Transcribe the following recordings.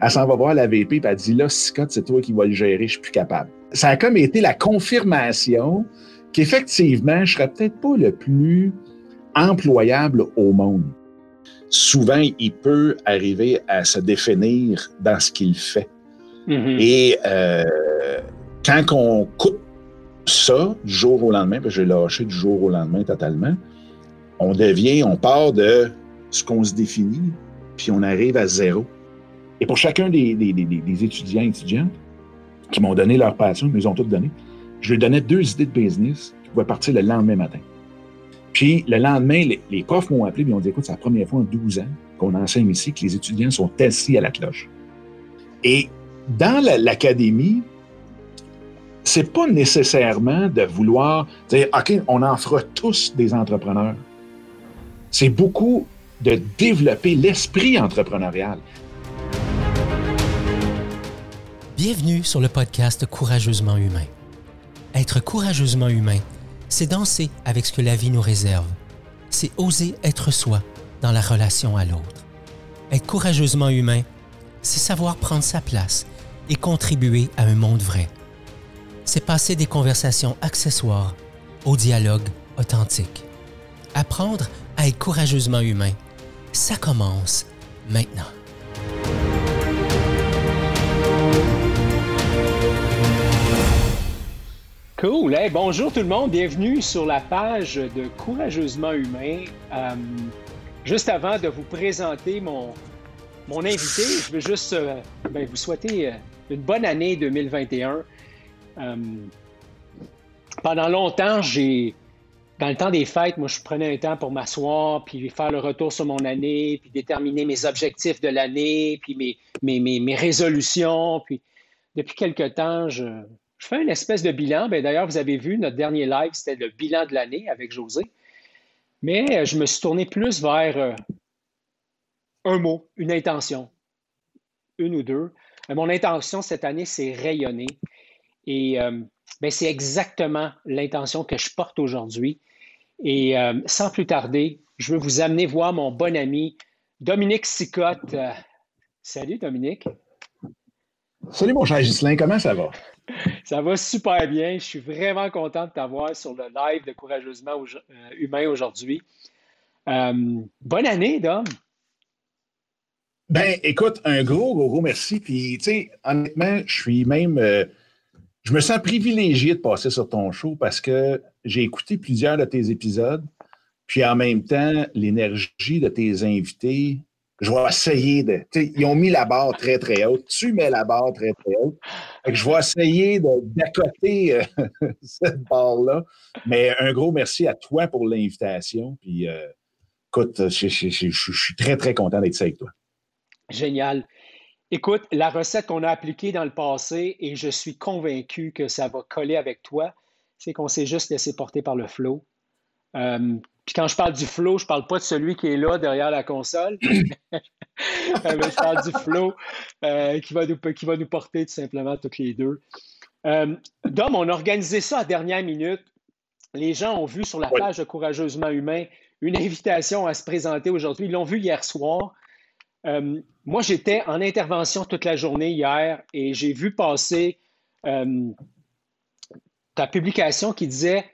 Elle s'en va voir la VP et elle dit là, Scott, c'est toi qui vas le gérer, je suis plus capable. Ça a comme été la confirmation qu'effectivement, je serais peut-être pas le plus employable au monde. Souvent, il peut arriver à se définir dans ce qu'il fait. Mm-hmm. Et euh, quand on coupe ça du jour au lendemain, parce que j'ai lâché du jour au lendemain totalement, on devient, on part de ce qu'on se définit, puis on arrive à zéro. Et pour chacun des, étudiants et étudiantes qui m'ont donné leur passion, ils ont toutes donné, je leur donnais deux idées de business qui pouvaient partir le lendemain matin. Puis le lendemain, les, profs m'ont appelé et m'ont dit Écoute, c'est la première fois en 12 ans qu'on enseigne ici que les étudiants sont assis à la cloche. Et dans l'académie, c'est pas nécessairement de vouloir dire OK, on en fera tous des entrepreneurs. C'est beaucoup de développer l'esprit entrepreneurial. Bienvenue sur le podcast Courageusement humain. Être courageusement humain, c'est danser avec ce que la vie nous réserve. C'est oser être soi dans la relation à l'autre. Être courageusement humain, c'est savoir prendre sa place et contribuer à un monde vrai. C'est passer des conversations accessoires au dialogue authentique. Apprendre à être courageusement humain, ça commence maintenant. Cool. bonjour tout le monde. Bienvenue sur la page de Courageusement Humain. Euh, juste avant de vous présenter mon, mon invité, je veux juste euh, ben, vous souhaiter euh, une bonne année 2021. pendant longtemps, j'ai, dans le temps des fêtes, moi, je prenais un temps pour m'asseoir, puis faire le retour sur mon année, puis déterminer mes objectifs de l'année, puis mes, mes, mes, mes résolutions. Puis depuis quelque temps, je, je fais une espèce de bilan. Ben, d'ailleurs, vous avez vu, notre dernier live, c'était le bilan de l'année avec José. Mais euh, je me suis tourné plus vers euh, un mot, une intention, une ou deux. Euh, mon intention cette année, c'est rayonner. Et ben, c'est exactement l'intention que je porte aujourd'hui. Et sans plus tarder, je veux vous amener voir mon bon ami Dominique Sicotte. salut Dominique. Salut mon cher Gislain, comment ça va? Ça va super bien. Je suis vraiment content de t'avoir sur le live de Courageusement euh, Humain aujourd'hui. Euh, bonne année, Dom. Ben, écoute, un gros, gros, gros merci. Puis, tu sais, honnêtement, je suis même. Euh, je me sens privilégié de passer sur ton show parce que j'ai écouté plusieurs de tes épisodes. Puis en même temps, l'énergie de tes invités, je vais essayer de. Ils ont mis la barre très, très haute. Tu mets la barre très, très haute. je vais essayer d'accoter euh, cette barre-là. Mais un gros merci à toi pour l'invitation. Puis, euh, écoute, je, suis très, très content d'être avec toi. Génial. Écoute, la recette qu'on a appliquée dans le passé, et je suis convaincu que ça va coller avec toi, c'est qu'on s'est juste laissé porter par le flow. Euh, puis quand je parle du flow, je parle pas de celui qui est là derrière la console. Euh, je parle du flow euh, qui, va nous, qui va nous porter tout simplement toutes les deux. Euh, Dom, on a organisé ça à dernière minute. Les gens ont vu sur la page de Courageusement Humain une invitation à se présenter aujourd'hui. Ils l'ont vu hier soir. moi, j'étais en intervention toute la journée hier et j'ai vu passer ta publication qui disait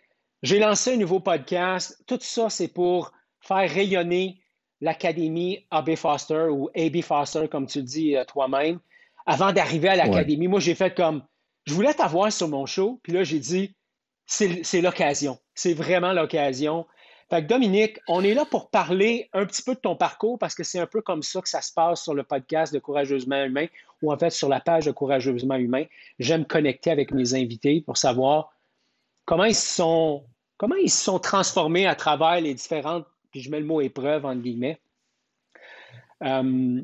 j'ai lancé un nouveau podcast. Tout ça, c'est pour faire rayonner l'Académie AB Foster ou AB Foster, comme tu le dis euh, toi-même, avant d'arriver à l'Académie. Moi, j'ai fait comme, je voulais t'avoir sur mon show, puis là, j'ai dit, c'est l'occasion. C'est vraiment l'occasion. Fait que Dominique, on est là pour parler un petit peu de ton parcours parce que c'est un peu comme ça que ça se passe sur le podcast de Courageusement Humain ou en fait sur la page de Courageusement Humain. J'aime connecter avec mes invités pour savoir comment ils sont comment ils se sont transformés à travers les différentes, puis je mets le mot épreuve entre guillemets? Euh,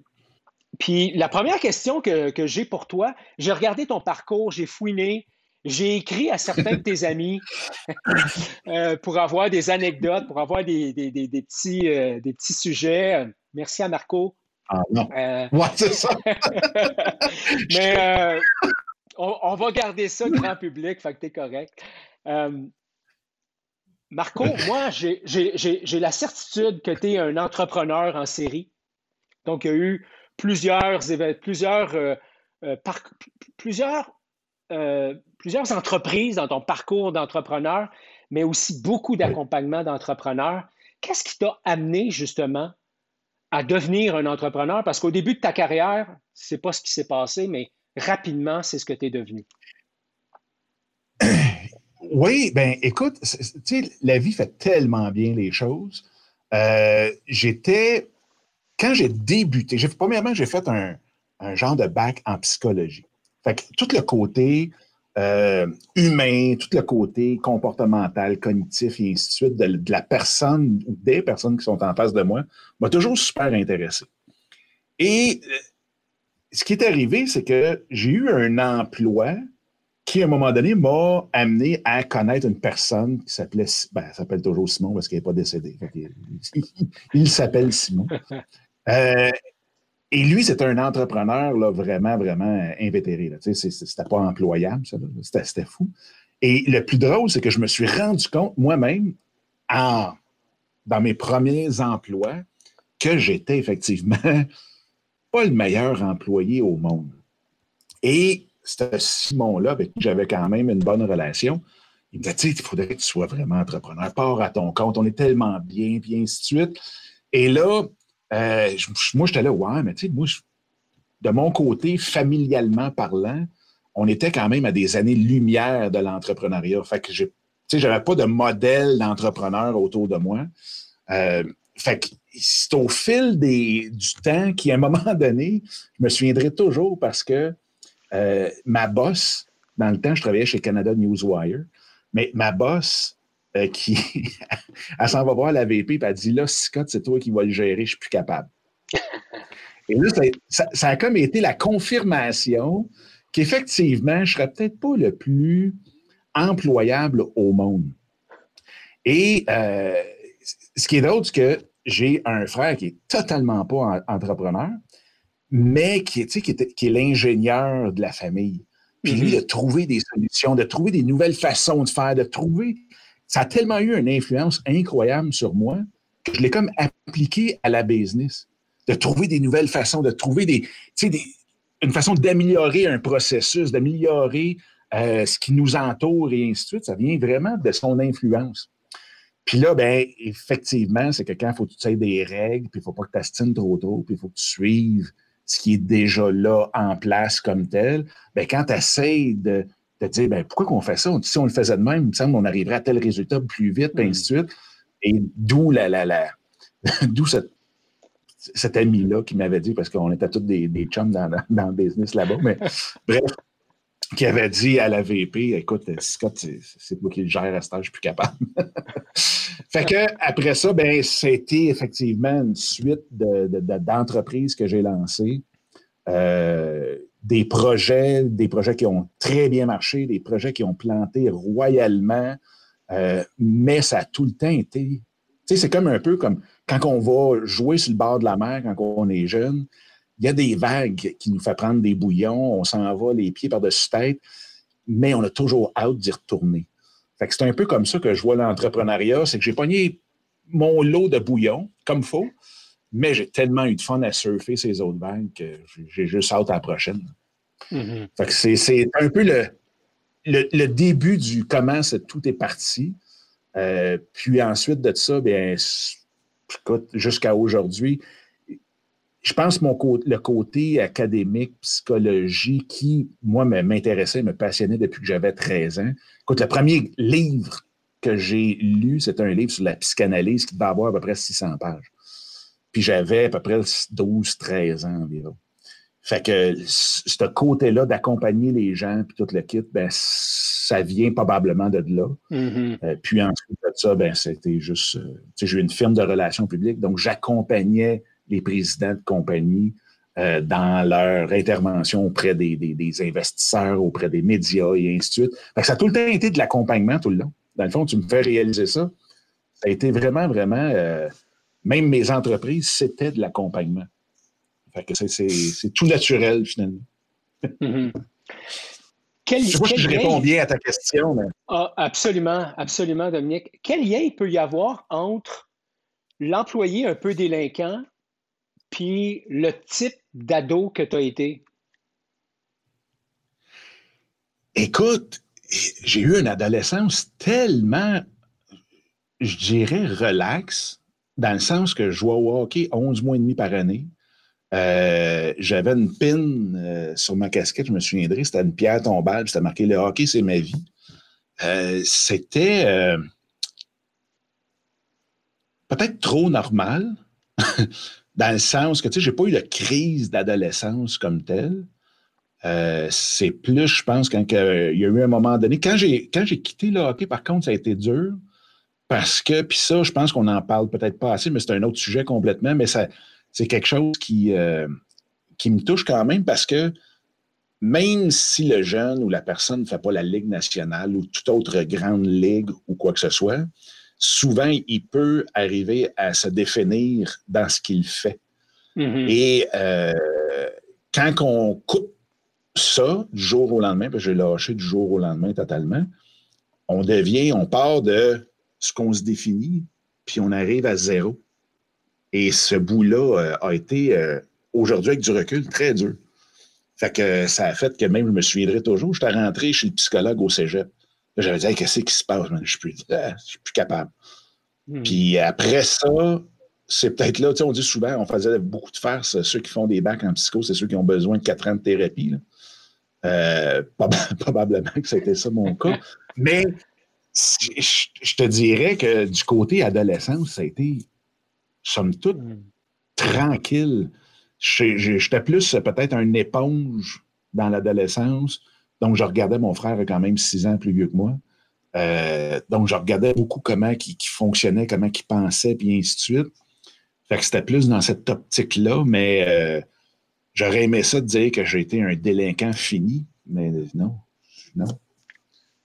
puis la première question que, j'ai pour toi, j'ai regardé ton parcours, j'ai fouiné, j'ai écrit à certains de tes amis euh, pour avoir des anecdotes, pour avoir des, petits, euh, des petits sujets. Merci à Marco. Ah non. c'est ça. Mais on, on, va garder ça grand public, fait que t'es correct. Marco, moi, j'ai la certitude que tu es un entrepreneur en série. Donc, il y a eu plusieurs, plusieurs, euh, euh, plusieurs, euh, plusieurs entreprises dans ton parcours d'entrepreneur, mais aussi beaucoup d'accompagnement d'entrepreneurs. Qu'est-ce qui t'a amené justement à devenir un entrepreneur? Parce qu'au début de ta carrière, c'est pas ce qui s'est passé, mais rapidement, c'est ce que tu es devenu. Oui, ben écoute, la vie fait tellement bien les choses. Euh, j'étais, quand j'ai débuté, j'ai, premièrement, j'ai fait un, genre de bac en psychologie. Fait que tout le côté euh, humain, tout le côté comportemental, cognitif et ainsi de suite de, la personne ou des personnes qui sont en face de moi m'a toujours super intéressé. Et euh, ce qui est arrivé, c'est que j'ai eu un emploi qui, à un moment donné, m'a amené à connaître une personne qui s'appelait, ben, s'appelle toujours Simon parce qu'il n'est pas décédé. Il, s'appelle Simon. Euh, et lui, c'était un entrepreneur là, vraiment, vraiment invétéré. C'était pas employable, ça. C'était fou. Et le plus drôle, c'est que je me suis rendu compte moi-même, dans mes premiers emplois, que j'étais effectivement pas le meilleur employé au monde. Et c'était Simon-là, avec qui j'avais quand même une bonne relation. Il me disait, il faudrait que tu sois vraiment entrepreneur, pars à ton compte, on est tellement bien, puis ainsi de suite. Et là, euh, moi, j'étais là, ouais, mais tu sais, moi, de mon côté, familialement parlant, on était quand même à des années-lumière de l'entrepreneuriat. Fait que, tu sais, j'avais pas de modèle d'entrepreneur autour de moi. Euh, fait que c'est au fil du temps qu'à un moment donné, je me souviendrai toujours parce que euh, ma boss, dans le temps, je travaillais chez Canada Newswire, mais ma boss, euh, qui, elle s'en va voir la VP, et elle dit Là, Scott, c'est toi qui vas le gérer, je suis plus capable. Et là, ça, ça, a comme été la confirmation qu'effectivement, je serais peut-être pas le plus employable au monde. Et euh, ce qui est drôle, c'est que j'ai un frère qui est totalement pas entrepreneur, mais qui, qui, qui est l'ingénieur de la famille. Puis lui, de trouver des solutions, de trouver des nouvelles façons de faire, de trouver. Ça a tellement eu une influence incroyable sur moi que je l'ai comme appliqué à la business. De trouver des nouvelles façons, de trouver des, des une façon d'améliorer un processus, d'améliorer euh, ce qui nous entoure et ainsi de suite. Ça vient vraiment de son influence. Puis là, ben, effectivement, c'est que quand il faut que tu sais des règles, puis il ne faut pas que tu astines trop tôt, puis il faut que tu suives ce qui est déjà là en place comme tel, ben, quand tu essaies de, te dire ben, pourquoi qu'on fait ça? Si on le faisait de même, il me semble qu'on arriverait à tel résultat plus vite, puis ainsi de suite. Et d'où la, la, la d'où cet ami-là qui m'avait dit, parce qu'on était tous des, des chums dans, dans, le business là-bas, mais bref, qui avait dit à la VP Écoute, Scott, c'est moi qui le gère à ce je suis plus capable. fait que après ça, ben, c'était effectivement une suite d'entreprises de, que j'ai lancées. Euh, des projets, des projets qui ont très bien marché, des projets qui ont planté royalement, euh, mais ça a tout le temps été. Tu sais, c'est comme un peu comme quand on va jouer sur le bord de la mer quand on est jeune il y a des vagues qui nous font prendre des bouillons, on s'en va les pieds par-dessus tête, mais on a toujours hâte d'y retourner. Fait c'est un peu comme ça que je vois l'entrepreneuriat, c'est que j'ai pogné mon lot de bouillons, comme faut, mais j'ai tellement eu de fun à surfer ces autres vagues que j'ai juste hâte à la prochaine. Mm-hmm. c'est un peu le, le, début du comment tout est parti. Euh, puis ensuite de ça, bien, jusqu'à aujourd'hui, je pense mon le côté académique, psychologie, qui, moi, m'intéressait, me passionnait depuis que j'avais 13 ans. Écoute, le premier livre que j'ai lu, c'était un livre sur la psychanalyse qui devait avoir à peu près 600 pages. Puis j'avais à peu près 12, 13 ans environ. Fait que ce côté-là d'accompagner les gens, puis tout le kit, ben, ça vient probablement de là. Mm-hmm. Euh, puis ensuite de ça, ben, c'était juste... Euh, j'ai eu une firme de relations publiques, donc j'accompagnais les présidents de compagnies euh, dans leur intervention auprès des, investisseurs, auprès des médias et ainsi de suite. ça a tout le temps été de l'accompagnement tout le long. Dans le fond, tu me fais réaliser ça. Ça a été vraiment, vraiment, euh, même mes entreprises, c'était de l'accompagnement. c'est tout naturel finalement. Mm-hmm. je sais pas si je réponds bien à ta question. Ah, absolument, absolument, Dominique. Quel lien il peut y avoir entre l'employé un peu délinquant puis le type d'ado que tu as été? Écoute, j'ai eu une adolescence tellement, je dirais, relax, dans le sens que je jouais au hockey 11 mois et demi par année. Euh, j'avais une pin euh, sur ma casquette, je me souviendrai, c'était une pierre tombale, c'était marqué le hockey, c'est ma vie. Euh, c'était peut-être trop normal, dans le sens que, tu sais, j'ai pas eu de crise d'adolescence comme telle. c'est plus, je pense, quand il y a eu un moment donné. Quand j'ai, quand j'ai quitté le hockey, par contre, ça a été dur. Parce que, puis ça, je pense qu'on n'en parle peut-être pas assez, mais c'est un autre sujet complètement, mais ça, c'est quelque chose qui, euh, qui me touche quand même parce que même si le jeune ou la personne ne fait pas la Ligue nationale ou toute autre grande ligue ou quoi que ce soit, souvent, il peut arriver à se définir dans ce qu'il fait. Mm-hmm. Et euh, quand on coupe ça du jour au lendemain, parce que j'ai lâché du jour au lendemain totalement, on devient, on part de ce qu'on se définit, puis on arrive à zéro. Et ce bout-là euh, a été, euh, aujourd'hui, avec du recul, très dur. Fait que ça a fait que même je me souviendrai toujours. J'étais rentré chez le psychologue au cégep. J'avais dit, qu'est-ce qui se passe? Je ne suis, plus, ah, suis plus capable. Hmm. Puis après ça, c'est peut-être là, tu sais, on dit souvent, on faisait beaucoup de farces. Ceux qui font des bacs en psycho, c'est ceux qui ont besoin de quatre ans de thérapie. Euh, probablement que c'était ça mon cas. Mais je te dirais que du côté adolescence, ça a été somme toute, hmm. tranquille. J'étais plus peut-être un éponge dans l'adolescence. Donc, je regardais mon frère quand même six ans plus vieux que moi. Euh, donc, je regardais beaucoup comment il, fonctionnait, comment il pensait, puis ainsi de suite. Fait que c'était plus dans cette optique-là, mais euh, j'aurais aimé ça de dire que j'ai été un délinquant fini, mais non, non.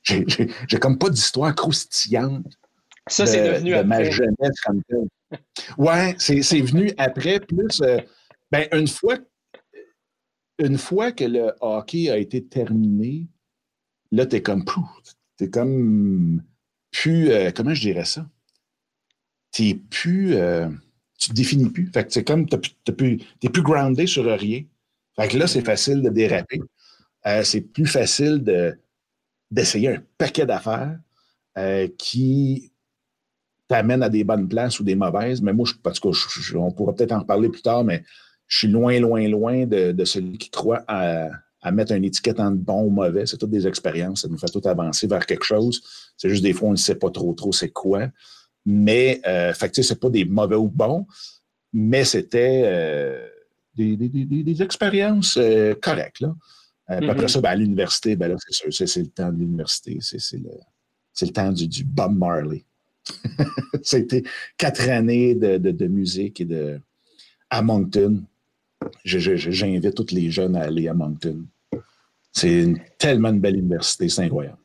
J'ai comme pas d'histoire croustillante ça, c'est devenu de ma jeunesse comme telle. Ouais, c'est venu après, plus euh, ben, une fois une fois que le hockey a été terminé, là, t'es comme t'es comme plus euh, comment je dirais ça? T'es plus euh, tu te définis plus. Fait que c'est comme t'es plus, plus groundé sur rien. Fait que là, c'est facile de déraper. c'est plus facile de, d'essayer un paquet d'affaires qui t'amène à des bonnes places ou des mauvaises. Mais moi, je, parce que on pourra peut-être en reparler plus tard, mais je suis loin, loin, loin de, celui qui croit à, mettre une étiquette en bon ou mauvais. C'est toutes des expériences. Ça nous fait tout avancer vers quelque chose. C'est juste des fois, on ne sait pas trop, trop c'est quoi. Mais, euh, fait c'est pas des mauvais ou bons, mais c'était euh, des, expériences euh, correctes. Là. Après mm-hmm. ça, ben, à l'université, ben c'est sûr, c'est, le temps de l'université. C'est, le, le temps du, du Bob Marley. C'était quatre années de, musique et de à Moncton. J'invite tous les jeunes à aller à Moncton. C'est tellement une belle université, c'est incroyable.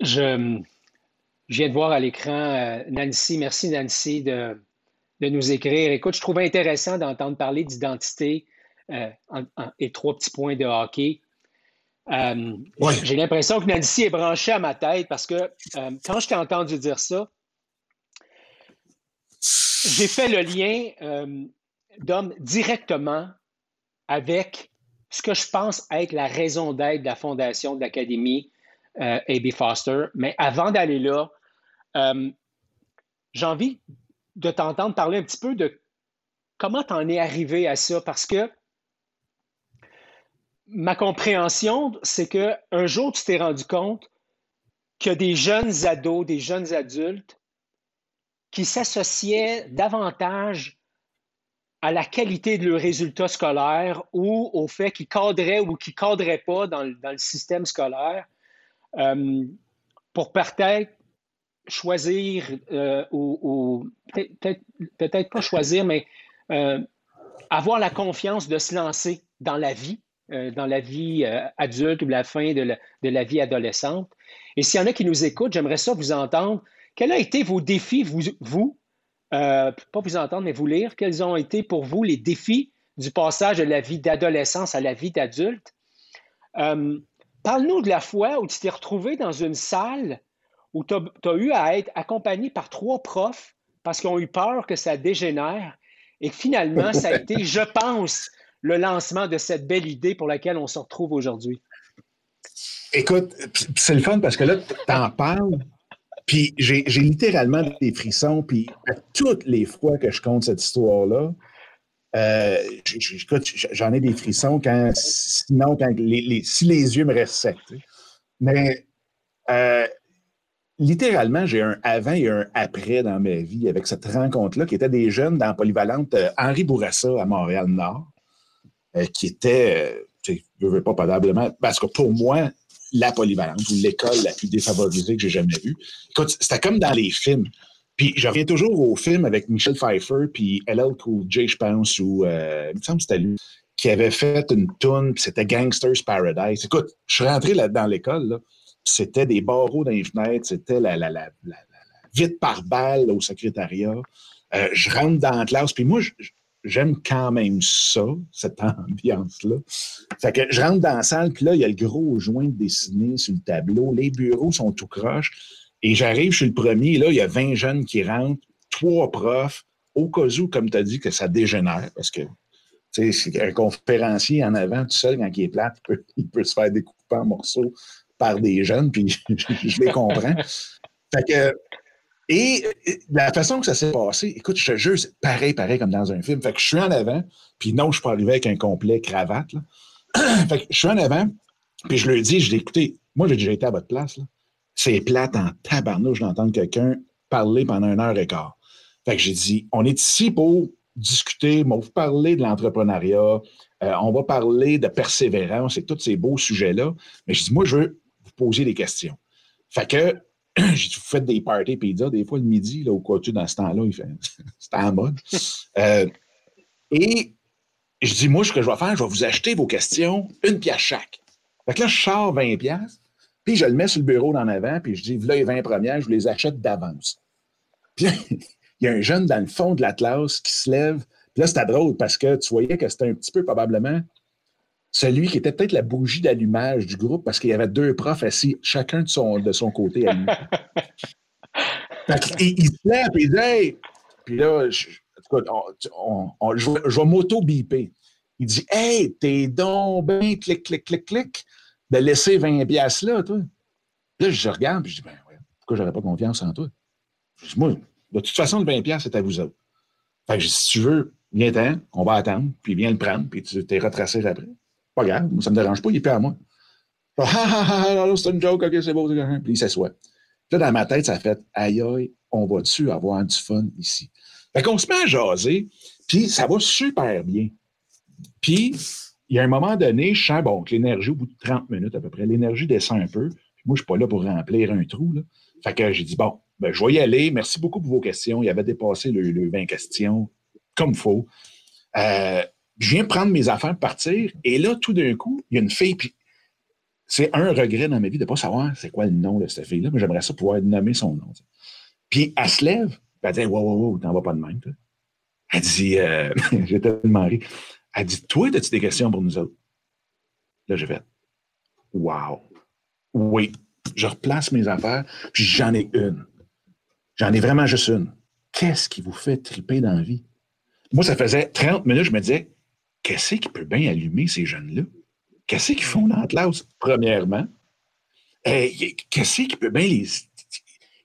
Je, viens de voir à l'écran euh, Nancy. Merci Nancy de, nous écrire. Écoute, je trouvais intéressant d'entendre parler d'identité euh, et trois petits points de hockey. Euh, j'ai l'impression que Nancy est branchée à ma tête parce que euh, quand je t'ai entendu dire ça, j'ai fait le lien euh, d'homme directement avec ce que je pense être la raison d'être de la fondation de l'Académie A.B. Foster. Mais avant d'aller là, j'ai envie de t'entendre parler un petit peu de comment tu en es arrivé à ça parce que ma compréhension, c'est que un jour, tu t'es rendu compte que des jeunes ados, des jeunes adultes qui s'associaient davantage à la qualité de leurs résultats scolaires ou au fait qu'ils cadraient ou qu'ils cadraient pas dans le, système scolaire euh, pour peut-être choisir euh, ou, peut-être pas choisir, mais euh, avoir la confiance de se lancer dans la vie dans la vie adulte ou la fin de la, vie adolescente. Et s'il y en a qui nous écoutent, j'aimerais ça vous entendre. Quels ont été vos défis, vous euh, pas vous entendre, mais vous lire, quels ont été pour vous les défis du passage de la vie d'adolescence à la vie d'adulte? Parle-nous de la fois où tu t'es retrouvé dans une salle où tu as, eu à être accompagné par trois profs parce qu'ils ont eu peur que ça dégénère Et finalement, ça a été, je pense, le lancement de cette belle idée pour laquelle on se retrouve aujourd'hui. Écoute, c'est le fun parce que là, tu en parles, puis j'ai littéralement des frissons, puis toutes les fois que je compte cette histoire-là, euh, j'en ai des frissons quand, sinon, quand les, si les yeux me restent. Mais euh, littéralement, j'ai un avant et un après dans ma vie avec cette rencontre-là, qui était des jeunes dans polyvalente euh, Henri Bourassa à Montréal-Nord, qui était, je ne veux pas probablement, parce que pour moi, la polyvalente ou l'école la plus défavorisée que j'ai jamais vue. Écoute, c'était comme dans les films. Puis je reviens toujours au film avec Michel Pfeiffer puis LL Cool J, je pense, ou euh, il me semble que c'était lui, qui avait fait une tune, puis c'était Gangster's Paradise. Écoute, je suis rentré là, dans l'école, c'était des barreaux dans les fenêtres, c'était la, la, la, la, vite par balle au secrétariat. Euh, je rentre dans la classe, puis moi, j'aime quand même ça, cette ambiance-là. Je rentre dans la salle, puis là, il y a le gros joint dessiné sur le tableau. Les bureaux sont tout croches. Et j'arrive, je suis le premier, là, il y a 20 jeunes qui rentrent, trois profs, au cas où, comme tu as dit, que ça dégénère, parce que tu sais, un conférencier en avant, tout seul, quand il est plate, il peut, se faire découper en morceaux par des jeunes, puis je, les comprends. Fait que, et la façon que ça s'est passé, écoute, je te jure, c'est pareil, pareil comme dans un film. Fait que je suis en avant, puis non, je peux arriver avec un complet cravate. Fait que je suis en avant, puis je lui dis, je dis, écoutez, moi, j'ai déjà été à votre place. C'est plate en tabarnouche d'entendre quelqu'un parler pendant une heure et quart. Fait que j'ai dit, on est ici pour discuter, on va vous parler de l'entrepreneuriat, euh, on va parler de persévérance et tous ces beaux sujets-là. Mais je dis, moi, je veux vous poser des questions. Fait que, j'ai faites des parties pizza, des fois le midi, là, quoi, tu dans ce temps-là, il fait, c'est en mode. Euh, et je dis, moi, ce que je vais faire, je vais vous acheter vos questions, une pièce chaque. Fait que là, je sors 20 pièces puis je le mets sur le bureau d'en avant, puis je dis, là, les 20 premières, je vous les achète d'avance. Puis il y a un jeune dans le fond de la classe qui se lève. Puis là, c'était drôle parce que tu voyais que c'était un petit peu probablement celui qui était peut-être la bougie d'allumage du groupe parce qu'il y avait deux profs assis, chacun de son, de son côté allumé. il, se lève et il dit Hey! Puis là, je, je vais m'auto-biper. Il dit Hey, t'es donc bien, clic, clic, clic, clic de laisser 20 pièces là, toi. Là, je regarde, puis je dis, ben, ouais, pourquoi j'aurais pas confiance en toi? Je dis, moi, de toute façon, le 20 pièces c'est à vous autres. Fait que si tu veux, viens-t'en, on va attendre, puis viens le prendre, puis tu t'es retracé après. Pas grave, ça me dérange pas, il est plus à moi. Ah, ah, ah c'est une joke, ok, c'est beau, c'est Puis il s'assoit. Là, dans ma tête, ça fait, aïe, aïe, on va-tu avoir du fun ici? Fait qu'on se met à jaser, puis ça va super bien. Puis, il y a un moment donné, je sens bon, que l'énergie, au bout de 30 minutes à peu près, l'énergie descend un peu. moi, je ne suis pas là pour remplir un trou. Là. Fait que j'ai dit, bon, ben, je vais y aller. Merci beaucoup pour vos questions. Il avait dépassé le, 20 questions, comme il faut. Euh, je viens prendre mes affaires, partir. Et là, tout d'un coup, il y a une fille, puis c'est un regret dans ma vie de ne pas savoir c'est quoi le nom de cette fille-là, mais j'aimerais ça pouvoir nommer son nom. Puis elle se lève, puis elle dit Wow, wow, wow, t'en vas pas de même. Elle dit euh, J'étais tellement. Elle dit Toi, as-tu des questions pour nous autres? Là, j'ai fait Wow. Oui. Je replace mes affaires, puis j'en ai une. J'en ai vraiment juste une. Qu'est-ce qui vous fait triper dans la vie? Moi, ça faisait 30 minutes, je me disais Qu'est-ce qui peut bien allumer ces jeunes-là? Qu'est-ce qu'ils font dans la premièrement? Qu'est-ce qui peut bien les.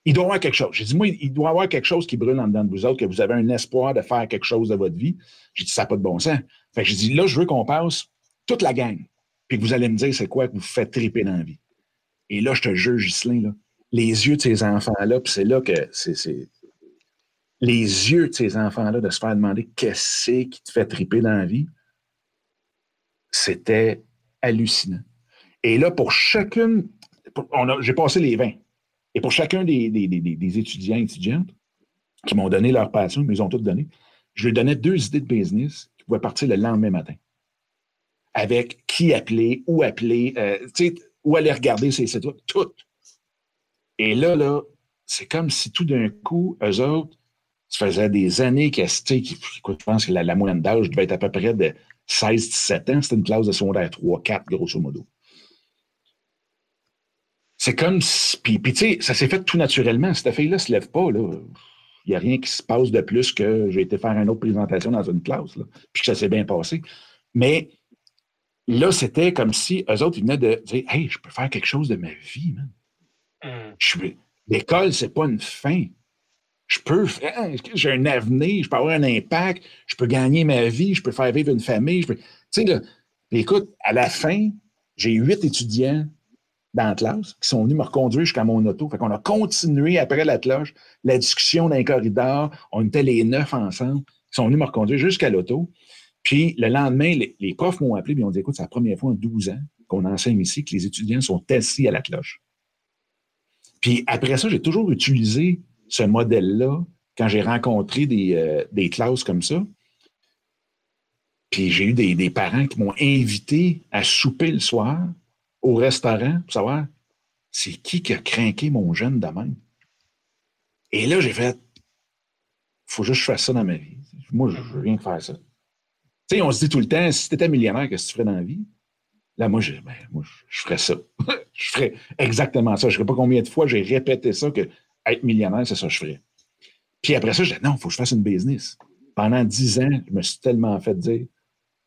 Il doit y avoir quelque chose. J'ai dit, moi, il doit y avoir quelque chose qui brûle en dedans de vous autres, que vous avez un espoir de faire quelque chose de votre vie. J'ai dit, ça n'a pas de bon sens. Fait que je dis, là, je veux qu'on passe toute la gang, puis que vous allez me dire c'est quoi que vous faites triper dans la vie. Et là, je te jure, Ghislain, là, les yeux de ces enfants-là, puis c'est là que c'est. Les yeux de ces enfants-là, de se faire demander qu'est-ce qui te fait triper dans la vie, c'était hallucinant. Et là, pour chacune, j'ai passé les 20. Et pour chacun des, des, des étudiants et étudiantes qui m'ont donné leur passion, ils ont toutes donné, je lui donnais deux idées de business pouvait partir le lendemain matin. Avec qui appeler, où appeler, euh, où aller regarder ces sites tout. Et là, là, c'est comme si tout d'un coup, eux autres, ça faisait des années qu'ils, je pense que la, moyenne d'âge devait être à peu près de 16-17 ans. C'était une classe de secondaire 3-4, grosso modo. C'est comme si. Puis, tu sais, ça s'est fait tout naturellement. Cette fille-là ne se lève pas, là. il n'y a rien qui se passe de plus que j'ai été faire une autre présentation dans une classe, puis que ça s'est bien passé. Mais là, c'était comme si eux autres, ils venaient de dire Hey, je peux faire quelque chose de ma vie, man. Mm. L'école, c'est pas une fin. Je peux faire, j'ai un avenir, je peux avoir un impact, je peux gagner ma vie, je peux faire vivre une famille. Tu sais, là, écoute, à la fin, j'ai huit étudiants dans la classe qui sont venus me reconduire jusqu'à mon auto. Fait qu'on a continué après la cloche, la discussion dans les corridors. On était les neuf ensemble. Ils sont venus me reconduire jusqu'à l'auto. Puis le lendemain, les, profs m'ont appelé et ont dit Écoute, c'est la première fois en 12 ans qu'on enseigne ici que les étudiants sont assis à la cloche. Puis après ça, j'ai toujours utilisé ce modèle-là quand j'ai rencontré des, euh, des, classes comme ça. Puis j'ai eu des, des parents qui m'ont invité à souper le soir au restaurant pour savoir c'est qui qui a craqué mon jeune de même? Et là, j'ai fait faut juste que je fasse ça dans ma vie. Moi, je veux rien faire ça. Tu sais, on se dit tout le temps, si tu étais millionnaire, qu'est-ce que tu ferais dans la vie? Là, moi, je, ben, moi, je ferais ça. je ferais exactement ça. Je ne sais pas combien de fois j'ai répété ça que être millionnaire, c'est ça que je ferais. Puis après ça, je dis non, il faut que je fasse une business. Pendant dix ans, je me suis tellement fait dire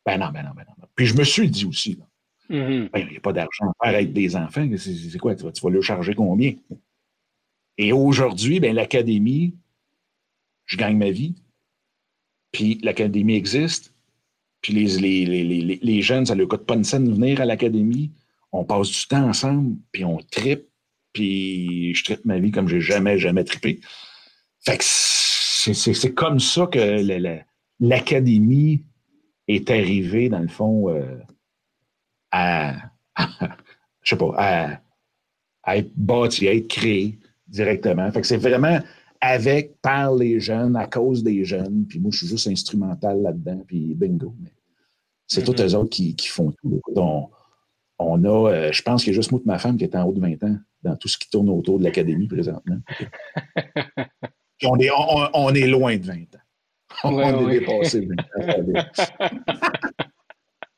ben non, ben non, ben non. Puis je me suis dit aussi, mm-hmm. ben, il n'y a pas d'argent à faire avec des enfants. C'est quoi? Tu vas, tu vas, le charger combien? Et aujourd'hui, ben, l'académie, je gagne ma vie. Puis l'académie existe. Puis les, les, les, les, jeunes, ça ne leur coûte pas une scène de venir à l'académie. On passe du temps ensemble, puis on tripe, puis je tripe ma vie comme j'ai jamais, jamais trippé. Fait que c'est comme ça que l'académie est arrivée, dans le fond, euh, à, je sais pas, à, à, être bâtie, à être créée directement. Fait que c'est vraiment avec, par les jeunes, à cause des jeunes. Puis moi, je suis juste instrumental là-dedans, puis bingo. Mais c'est tous mm-hmm. eux autres qui, font tout. On, on a, euh, je pense qu'il y a juste moi et ma femme qui est en haut de 20 ans dans tout ce qui tourne autour de l'académie présentement. on, est, on, est loin de 20 ans. On est dépassé 20 ans.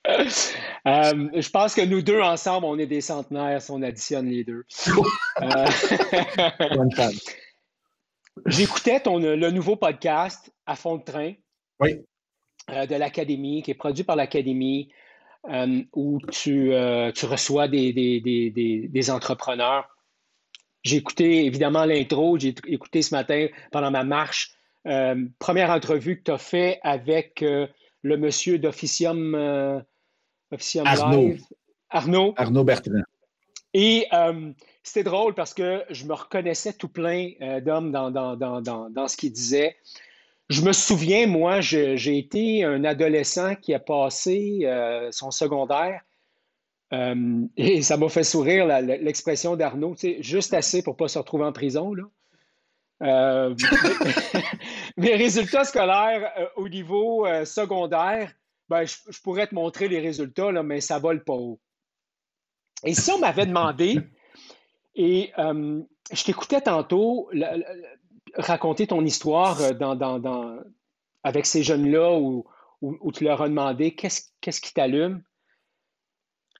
Euh, je pense que nous deux ensemble, on est des centenaires si on additionne les deux. Euh, J'écoutais le nouveau podcast à fond de train oui. Euh, de l'Académie, qui est produit par l'Académie, où tu, tu reçois des, des, des, des entrepreneurs. J'ai écouté évidemment l'intro, j'ai écouté ce matin pendant ma marche. première entrevue que tu as fait avec le monsieur d'Officium Arnaud. Arnaud. Arnaud Bertrand. Et euh, c'était drôle parce que je me reconnaissais tout plein euh, d'hommes dans, dans, ce qu'il disait. Je me souviens, moi, j'ai été un adolescent qui a passé euh, son secondaire et ça m'a fait sourire l'expression d'Arnaud, juste assez pour ne pas se retrouver en prison. Là. mes résultats scolaires au niveau secondaire, ben, je, pourrais te montrer les résultats, mais ça vole pas haut. Et si on m'avait demandé, et euh, je t'écoutais tantôt raconter ton histoire euh, dans, avec ces jeunes-là où, tu leur as demandé qu'est-ce qui t'allume?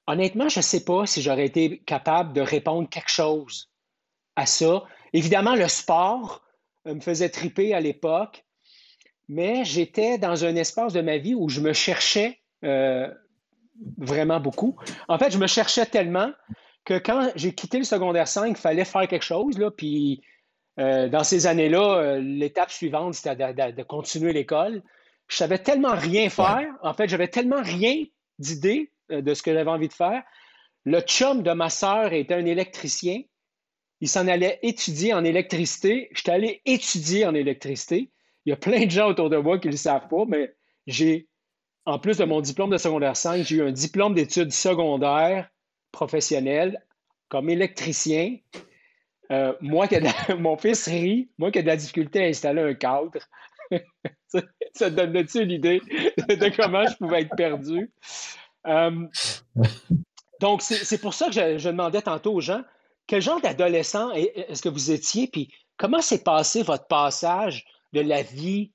Honnêtement, je ne sais pas si j'aurais été capable de répondre quelque chose à ça. Évidemment, le sport euh, me faisait triper à l'époque mais j'étais dans un espace de ma vie où je me cherchais euh, vraiment beaucoup. En fait, je me cherchais tellement que quand j'ai quitté le secondaire 5, il fallait faire quelque chose. Là, puis euh, dans ces années-là, euh, l'étape suivante, c'était de, continuer l'école. Je savais tellement rien faire. En fait, j'avais tellement rien d'idée de ce que j'avais envie de faire. Le chum de ma sœur était un électricien. Il s'en allait étudier en électricité. J'étais allé étudier en électricité. Il y a plein de gens autour de moi qui ne le savent pas, mais j'ai, en plus de mon diplôme de secondaire 5, j'ai eu un diplôme d'études secondaires professionnelles comme électricien. Euh, moi, qui mon fils rit, moi qui ai de la difficulté à installer un cadre. ça, te donne-tu une idée de comment je pouvais être perdu? Euh, donc, c'est pour ça que je, je, demandais tantôt aux gens, quel genre d'adolescent est-ce que vous étiez, puis comment s'est passé votre passage de la vie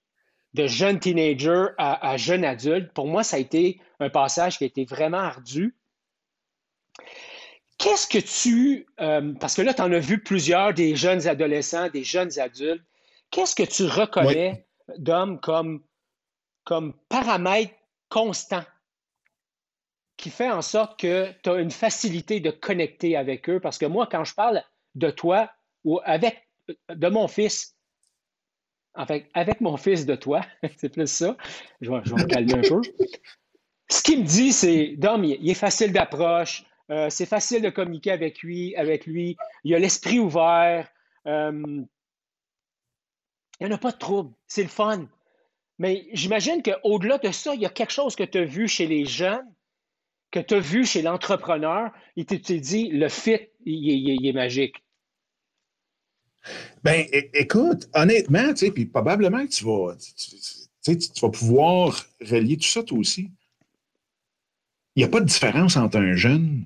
de jeune teenager à, jeune adulte, pour moi, ça a été un passage qui a été vraiment ardu. Qu'est-ce que tu, euh, parce que là, tu en as vu plusieurs, des jeunes adolescents, des jeunes adultes, qu'est-ce que tu reconnais, d'homme, comme, comme paramètre constant qui fait en sorte que tu as une facilité de connecter avec eux? Parce que moi, quand je parle de toi ou avec de mon fils, en fait, avec mon fils de toi, c'est plus ça, je vais, me calmer un peu. Ce qu'il me dit, c'est Dom, il est facile d'approche, euh, c'est facile de communiquer avec lui, avec lui. Il a l'esprit ouvert. Euh, il n'y en a pas de trouble. C'est le fun. Mais j'imagine qu'au-delà de ça, il y a quelque chose que tu as vu chez les jeunes, que tu as vu chez l'entrepreneur, et tu dit, le fit, il, est magique. Ben, écoute, honnêtement, tu sais, puis probablement que tu vas, tu, vas pouvoir relier tout ça toi aussi. Il n'y a pas de différence entre un jeune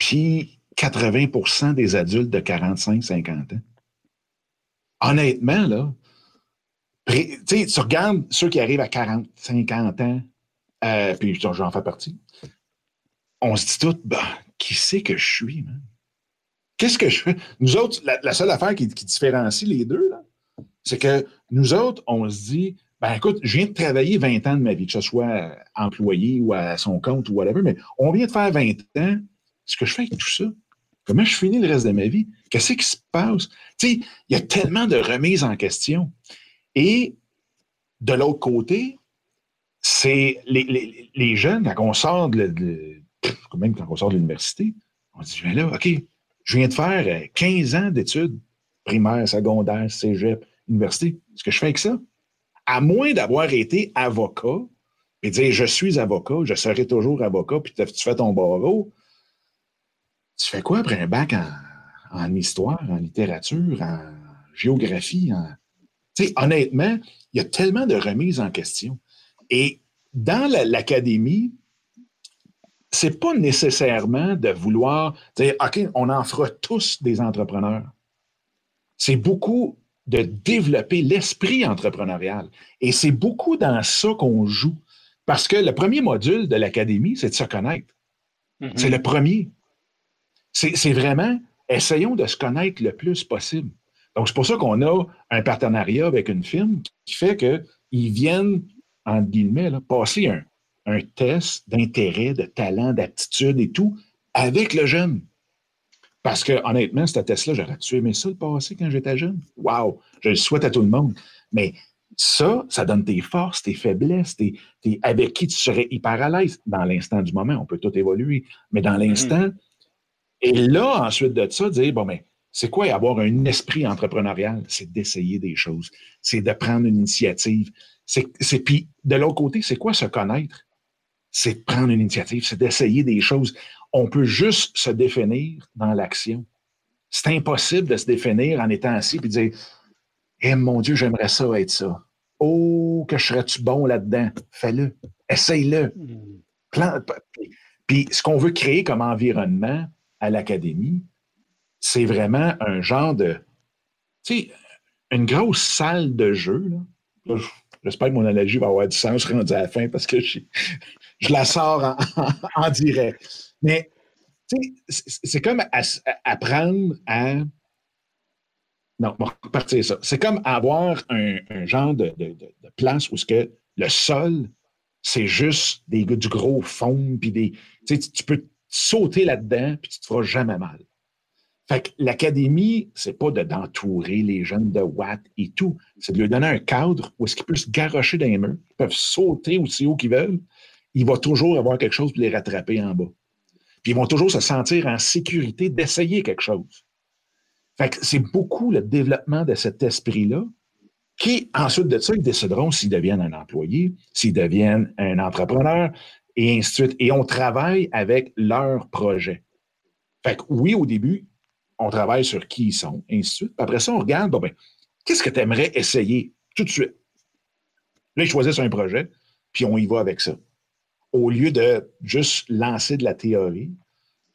puis 80% des adultes de 45-50 ans. Honnêtement, là, tu regardes ceux qui arrivent à 40, 50 ans, euh, puis j'en fais partie, on se dit tout, bah, qui c'est que je suis, man? Qu'est-ce que je fais? Nous autres, la, seule affaire qui, différencie les deux, c'est que nous autres, on se dit, ben écoute, je viens de travailler 20 ans de ma vie, que ce soit employé ou à son compte ou whatever, mais on vient de faire 20 ans ce que je fais avec tout ça? Comment je finis le reste de ma vie? Qu'est-ce qui se passe? Tu sais, il y a tellement de remises en question. Et de l'autre côté, c'est les, jeunes, quand on sort de, même quand on sort de l'université, on dit, ben là, OK, je viens de faire 15 ans d'études primaires, secondaires, cégep, université. Ce que je fais avec ça, à moins d'avoir été avocat et dire je suis avocat, je serai toujours avocat, puis tu fais ton barreau, tu fais quoi après un bac en, histoire, en littérature, en géographie? Tu sais, honnêtement, il y a tellement de remises en question. Et dans l'académie, c'est pas nécessairement de vouloir dire, OK, on en fera tous des entrepreneurs. C'est beaucoup de développer l'esprit entrepreneurial. Et c'est beaucoup dans ça qu'on joue. Parce que le premier module de l'académie, c'est de se connaître. Mm-hmm. C'est le premier. C'est vraiment, essayons de se connaître le plus possible. Donc, c'est pour ça qu'on a un partenariat avec une firme qui fait qu'ils viennent, en guillemets, passer un, test d'intérêt, de talent, d'aptitude et tout avec le jeune. Parce que, honnêtement, ce test-là, j'aurais-tu aimé ça le passer quand j'étais jeune? Wow! Je le souhaite à tout le monde. Mais ça, ça donne tes forces, tes faiblesses, tes, avec qui tu serais hyper à l'aise dans l'instant du moment. On peut tout évoluer. Mais dans l'instant, mm-hmm. Et là, ensuite de ça, dire, bon, mais c'est quoi avoir un esprit entrepreneurial? C'est d'essayer des choses. C'est de prendre une initiative. C'est, puis, de l'autre côté, c'est quoi se connaître? C'est prendre une initiative, c'est d'essayer des choses. On peut juste se définir dans l'action. C'est impossible de se définir en étant assis et dire, eh mon Dieu, j'aimerais ça être ça. Oh, que serais-tu bon là-dedans? Fais-le. Essaye-le. Hmm. Puis, ce qu'on veut créer comme environnement, à l'académie, c'est vraiment un genre de, tu sais, une grosse salle de jeu. J'espère que mon analogie va avoir du sens rendu à la fin parce que je, la sors en, direct. Mais c'est comme apprendre à. Non, on va repartir ça. C'est comme avoir un, genre de, place où ce que le sol, c'est juste des, du gros fond, puis des. Tu peux sauter là-dedans, puis tu ne te feras jamais mal. Fait que l'académie, c'est pas d'entourer les jeunes de watts et tout. C'est de leur donner un cadre où est-ce qu'ils peuvent se garrocher dans les murs, ils peuvent sauter aussi haut qu'ils veulent. Il va toujours avoir quelque chose pour les rattraper en bas. Puis ils vont toujours se sentir en sécurité d'essayer quelque chose. Fait que c'est beaucoup le développement de cet esprit-là qui, ensuite de ça, ils décideront s'ils deviennent un employé, s'ils deviennent un entrepreneur, et ainsi de suite. Et on travaille avec leurs projets. Fait que oui, au début, on travaille sur qui ils sont, et ainsi de suite. après ça, on regarde, bon, ben, qu'est-ce que tu aimerais essayer tout de suite? Là, ils choisissent un projet, puis on y va avec ça. Au lieu de juste lancer de la théorie,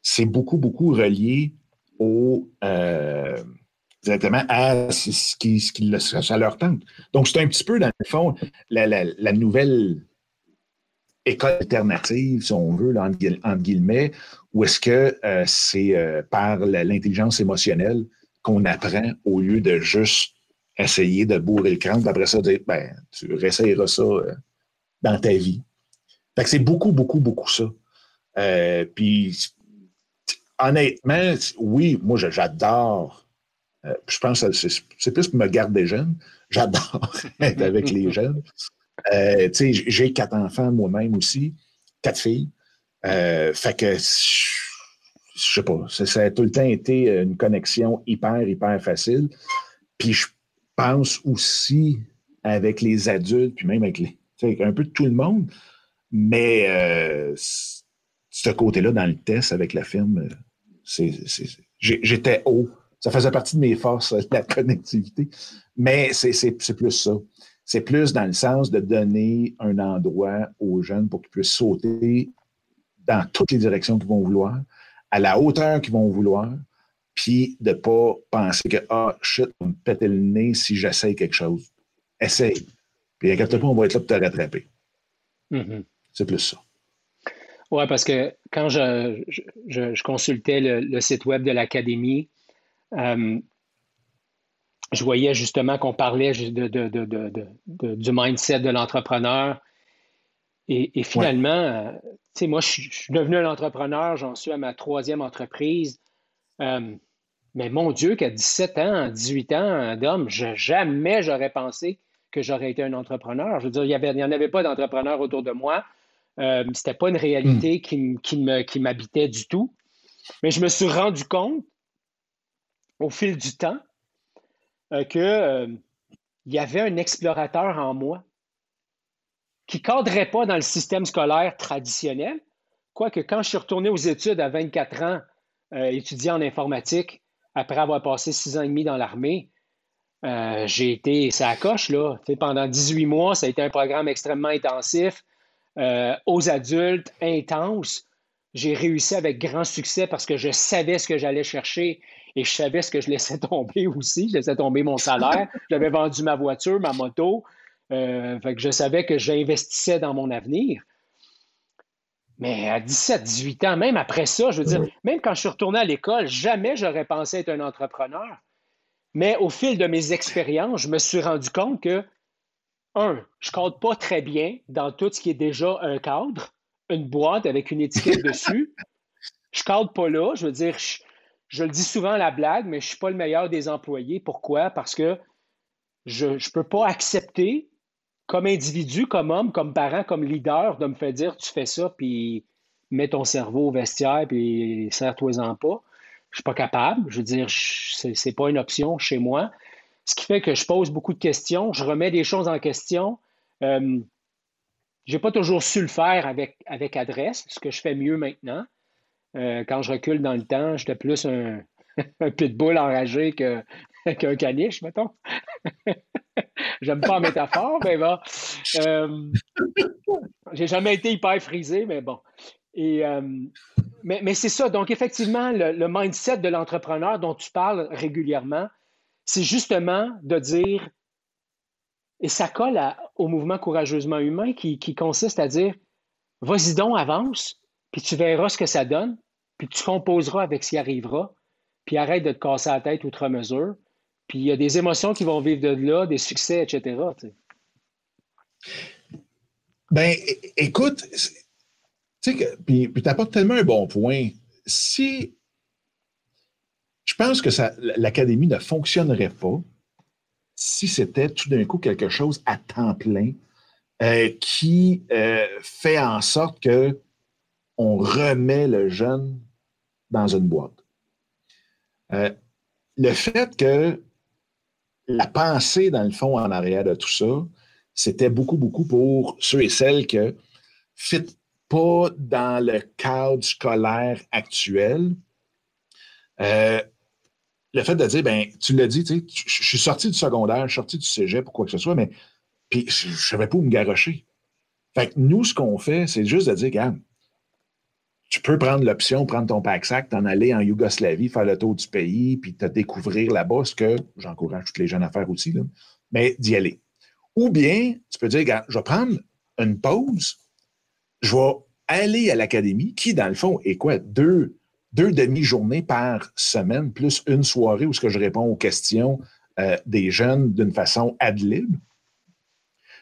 c'est beaucoup, beaucoup relié au, euh, directement à ce qui, ce qui leur tente. Donc, c'est un petit peu, dans le fond, la, la nouvelle école alternative, si on veut, entre, guillemets, ou est-ce que euh, c'est euh, par l'intelligence émotionnelle qu'on apprend au lieu de juste essayer de bourrer le crâne, puis après ça, dire, ben, tu réessayeras ça euh, dans ta vie. Fait que c'est beaucoup, beaucoup, beaucoup ça. Puis, honnêtement, oui, moi, j'adore. Je pense que c'est plus pour me garder jeune. J'adore être avec les jeunes. Euh, j'ai quatre enfants moi-même aussi, quatre filles. fait que, je sais pas, ça, a tout le temps été une connexion hyper, hyper facile. Puis je pense aussi avec les adultes, puis même avec les, un peu de tout le monde, mais euh, ce côté-là dans le test avec la firme, j'étais haut. Ça faisait partie de mes forces, la connectivité. Mais c'est plus ça. C'est plus dans le sens de donner un endroit aux jeunes pour qu'ils puissent sauter dans toutes les directions qu'ils vont vouloir, à la hauteur qu'ils vont vouloir, puis de ne pas penser que, ah, shit, on me pète le nez si j'essaye quelque chose. Essaye. Puis inquiète pas, on va être là pour te rattraper. Mm-hmm. C'est plus ça. Oui, parce que quand je, consultais le, site web de l'Académie, euh, je voyais justement qu'on parlait de, du mindset de l'entrepreneur. Et, finalement, euh, tu sais, moi, je, suis devenu un entrepreneur, j'en suis à ma troisième entreprise. Euh, mais mon Dieu, qu'à 17 ans, 18 ans d'homme, jamais j'aurais pensé que j'aurais été un entrepreneur. Je veux dire, il n'y en avait pas d'entrepreneur autour de moi. Euh, Ce n'était pas une réalité hmm. qui, m'habitait du tout. Mais je me suis rendu compte au fil du temps euh, qu'il euh, y avait un explorateur en moi qui ne cadrait pas dans le système scolaire traditionnel. Quoique quand je suis retourné aux études à 24 ans, étudiant en informatique, après avoir passé six ans et demi dans l'armée, j'ai été, ça coche, là. pendant 18 mois, ça a été un programme extrêmement intensif. Euh, aux adultes intenses, j'ai réussi avec grand succès parce que je savais ce que j'allais chercher et je savais ce que je laissais tomber aussi. Je laissais tomber mon salaire. J'avais vendu ma voiture, ma moto. Euh, fait que je savais que j'investissais dans mon avenir. Mais à 17, 18 ans, même après ça, je veux dire, même quand je suis retourné à l'école, jamais j'aurais pensé être un entrepreneur. Mais au fil de mes expériences, je me suis rendu compte que un, je cadre pas très bien dans tout ce qui est déjà un cadre, une boîte avec une étiquette dessus. Je cadre pas là. Je veux dire, je, le dis souvent à la blague, mais je suis pas le meilleur des employés. Pourquoi? Parce que je ne peux pas accepter, comme individu, comme homme, comme parent, comme leader, de me faire dire tu fais ça, puis mets ton cerveau au vestiaire, puis serre-toi-en pas. Je suis pas capable. Je veux dire, c'est pas une option chez moi. Ce qui fait que je pose beaucoup de questions, je remets des choses en question. Euh, je n'ai pas toujours su le faire avec, avec adresse, ce que je fais mieux maintenant. Euh, quand je recule dans le temps, j'étais plus un, pitbull enragé qu'un caniche, mettons. J'aime pas la métaphore, mais bon. Euh, j'ai jamais été hyper frisé, mais bon. Et, mais, c'est ça. Donc, effectivement, le mindset de l'entrepreneur dont tu parles régulièrement, c'est justement de dire, et ça colle au mouvement courageusement humain qui, consiste à dire, vas-y donc, avance, puis tu verras ce que ça donne, puis tu composeras avec ce qui arrivera, puis arrête de te casser la tête outre mesure. Puis il y a des émotions qui vont vivre de là, des succès, etc. Ben, écoute, tu sais, puis tu apportes tellement un bon point. Si je pense que l'Académie ne fonctionnerait pas si c'était tout d'un coup quelque chose à temps plein euh, qui euh, fait en sorte que on remet le jeune dans une boîte. Euh, le fait que la pensée, dans le fond, en arrière de tout ça, c'était beaucoup, beaucoup pour ceux et celles qui ne fit pas dans le cadre scolaire actuel le fait de dire, ben, tu l'as dit, tu sais, je suis sorti du secondaire, je suis sorti du cégep ou quoi que ce soit, mais je ne savais pas où me garrocher. Fait que nous, ce qu'on fait, c'est juste de dire, regarde, tu peux prendre l'option, prendre ton pack-sac, t'en aller en Yougoslavie, faire le tour du pays, puis te découvrir là-bas, ce que j'encourage toutes les jeunes à faire aussi, là, mais d'y aller. Ou bien, tu peux dire, je vais prendre une pause, je vais aller à l'académie, qui, dans le fond, est quoi? Deux, deux demi-journées par semaine, plus une soirée où ce que je réponds aux questions euh, des jeunes d'une façon ad lib.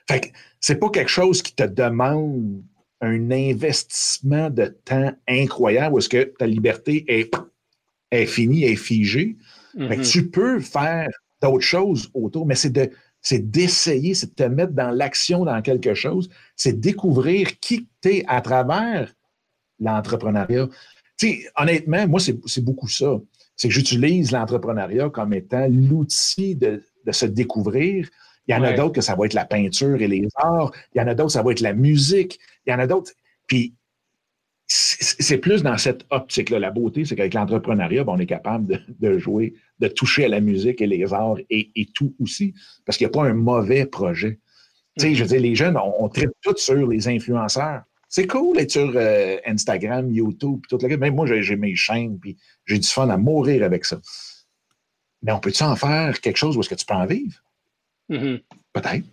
Fait que c'est pas quelque chose qui te demande un investissement de temps incroyable où est-ce que ta liberté est, est finie, est figée. Mm-hmm. tu peux faire d'autres choses autour, mais c'est de c'est d'essayer, c'est de te mettre dans l'action dans quelque chose, c'est découvrir qui tu es à travers l'entrepreneuriat. Honnêtement, moi, c'est beaucoup ça. C'est que j'utilise l'entrepreneuriat comme étant l'outil de, se découvrir. Il y en a d'autres que ça va être la peinture et les arts. Il y en a d'autres, ça va être la musique. Il y en a d'autres. Puis, c'est plus dans cette optique-là. La beauté, c'est qu'avec l'entrepreneuriat, ben, on est capable de, jouer, de toucher à la musique et les arts et, tout aussi, parce qu'il n'y a pas un mauvais projet. Tu sais, je veux dire, les jeunes, on, traite tout sur les influenceurs. C'est cool d'être sur euh, Instagram, YouTube, tout le Même moi, j'ai mes chaînes, puis j'ai du fun à mourir avec ça. Mais on peut-tu en faire quelque chose où est-ce que tu peux en vivre? Mm-hmm. Peut-être.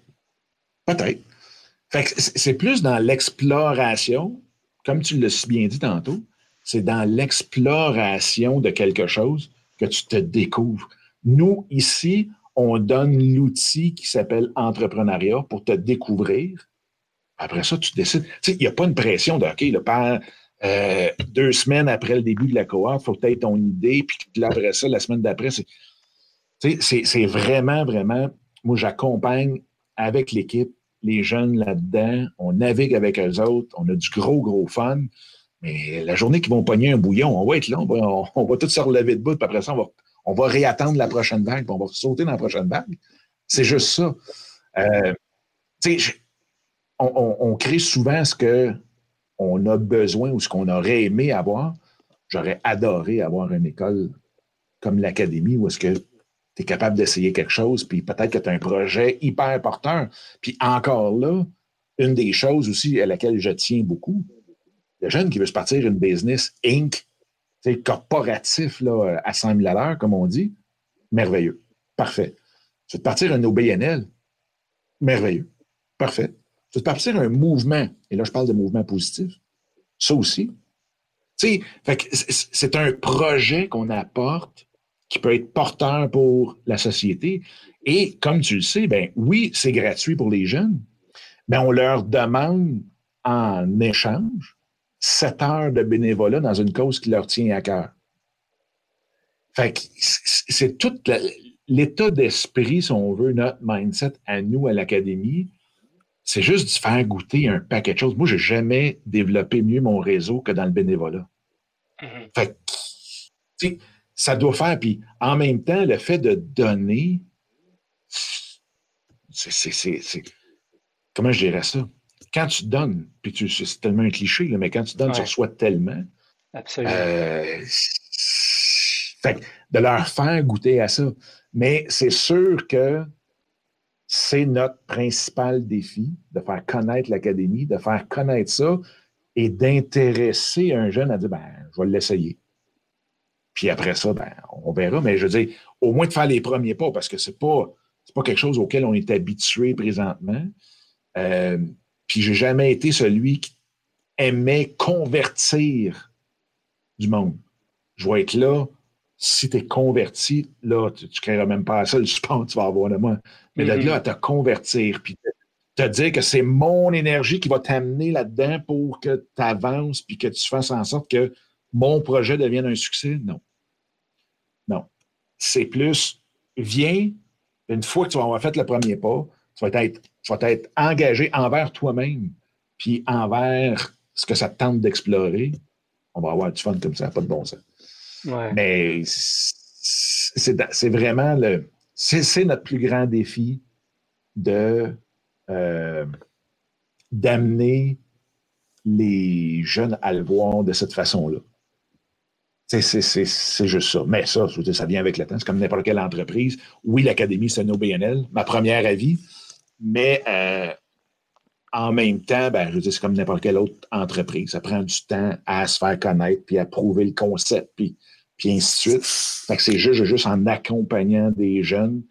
Peut-être. C'est plus dans l'exploration comme tu l'as si bien dit tantôt, c'est dans l'exploration de quelque chose que tu te découvres. Nous, ici, on donne l'outil qui s'appelle entrepreneuriat pour te découvrir. Après ça, tu décides. il n'y a pas une pression de OK, le père, euh, deux semaines après le début de la cohorte, il faut tu aies ton idée, puis après ça, la semaine d'après, c'est. C'est vraiment, vraiment. Moi, j'accompagne avec l'équipe les jeunes là-dedans, on navigue avec eux autres, on a du gros, gros fun. Mais la journée qu'ils vont pogner un bouillon, on va être là, on va, on, tous se relever de bout, puis après ça, on va, réattendre la prochaine vague, puis on va sauter dans la prochaine vague. C'est juste ça. Euh, on, on, crée souvent ce qu'on a besoin ou ce qu'on aurait aimé avoir. J'aurais adoré avoir une école comme l'Académie où est-ce que es capable d'essayer quelque chose, puis peut-être que tu as un projet hyper porteur. Puis encore là, une des choses aussi à laquelle je tiens beaucoup, le jeune qui veut se partir une business Inc., corporatif là, à 100 000 à l'heure, comme on dit, merveilleux. Parfait. Tu veux partir un OBNL, merveilleux. Parfait. Tu veux partir un mouvement, et là je parle de mouvement positif, ça aussi. C'est un projet qu'on apporte qui peut être porteur pour la société. Et comme tu le sais, ben oui, c'est gratuit pour les jeunes, mais on leur demande en échange sept heures de bénévolat dans une cause qui leur tient à cœur. Fait que c'est tout l'état d'esprit, si on veut, notre mindset à nous, à l'Académie, c'est juste de faire goûter un paquet de choses. Moi, je n'ai jamais développé mieux mon réseau que dans le bénévolat. Mm-hmm. Fait que, ça doit faire. Puis en même temps, le fait de donner, c'est. Comment je dirais ça? Quand tu donnes, puis tu, c'est tellement un cliché, mais quand tu donnes, tu reçois tellement. Absolument. Euh, fait, de leur faire goûter à ça. Mais c'est sûr que c'est notre principal défi, de faire connaître l'Académie, de faire connaître ça et d'intéresser un jeune à dire ben, je vais l'essayer. Puis après ça, ben, on verra. Mais je veux dire, au moins de faire les premiers pas, parce que ce n'est pas, pas quelque chose auquel on est habitué présentement. Euh, puis j'ai jamais été celui qui aimait convertir du monde. Je vais être là. Si tu es converti, là, tu ne créeras même pas ça, pense que tu vas avoir de moi. Mais de mm-hmm. là à te convertir, puis te dire que c'est mon énergie qui va t'amener là-dedans pour que tu avances, puis que tu fasses en sorte que mon projet devienne un succès. Non. C'est plus, viens, une fois que tu vas avoir fait le premier pas, tu vas être, tu vas être engagé envers toi-même, puis envers ce que ça te tente d'explorer. On va avoir du fun comme ça, pas de bon sens. Mais c'est vraiment le. C'est notre plus grand défi de euh, d'amener les jeunes à le voir de cette façon-là. C'est juste ça. Mais ça, ça vient avec le temps. C'est comme n'importe quelle entreprise. Oui, l'Académie, c'est un OBNL, ma première avis. Mais euh, en même temps, ben, je c'est comme n'importe quelle autre entreprise. Ça prend du temps à se faire connaître, puis à prouver le concept, puis, puis ainsi de suite. C'est juste, juste en accompagnant des jeunes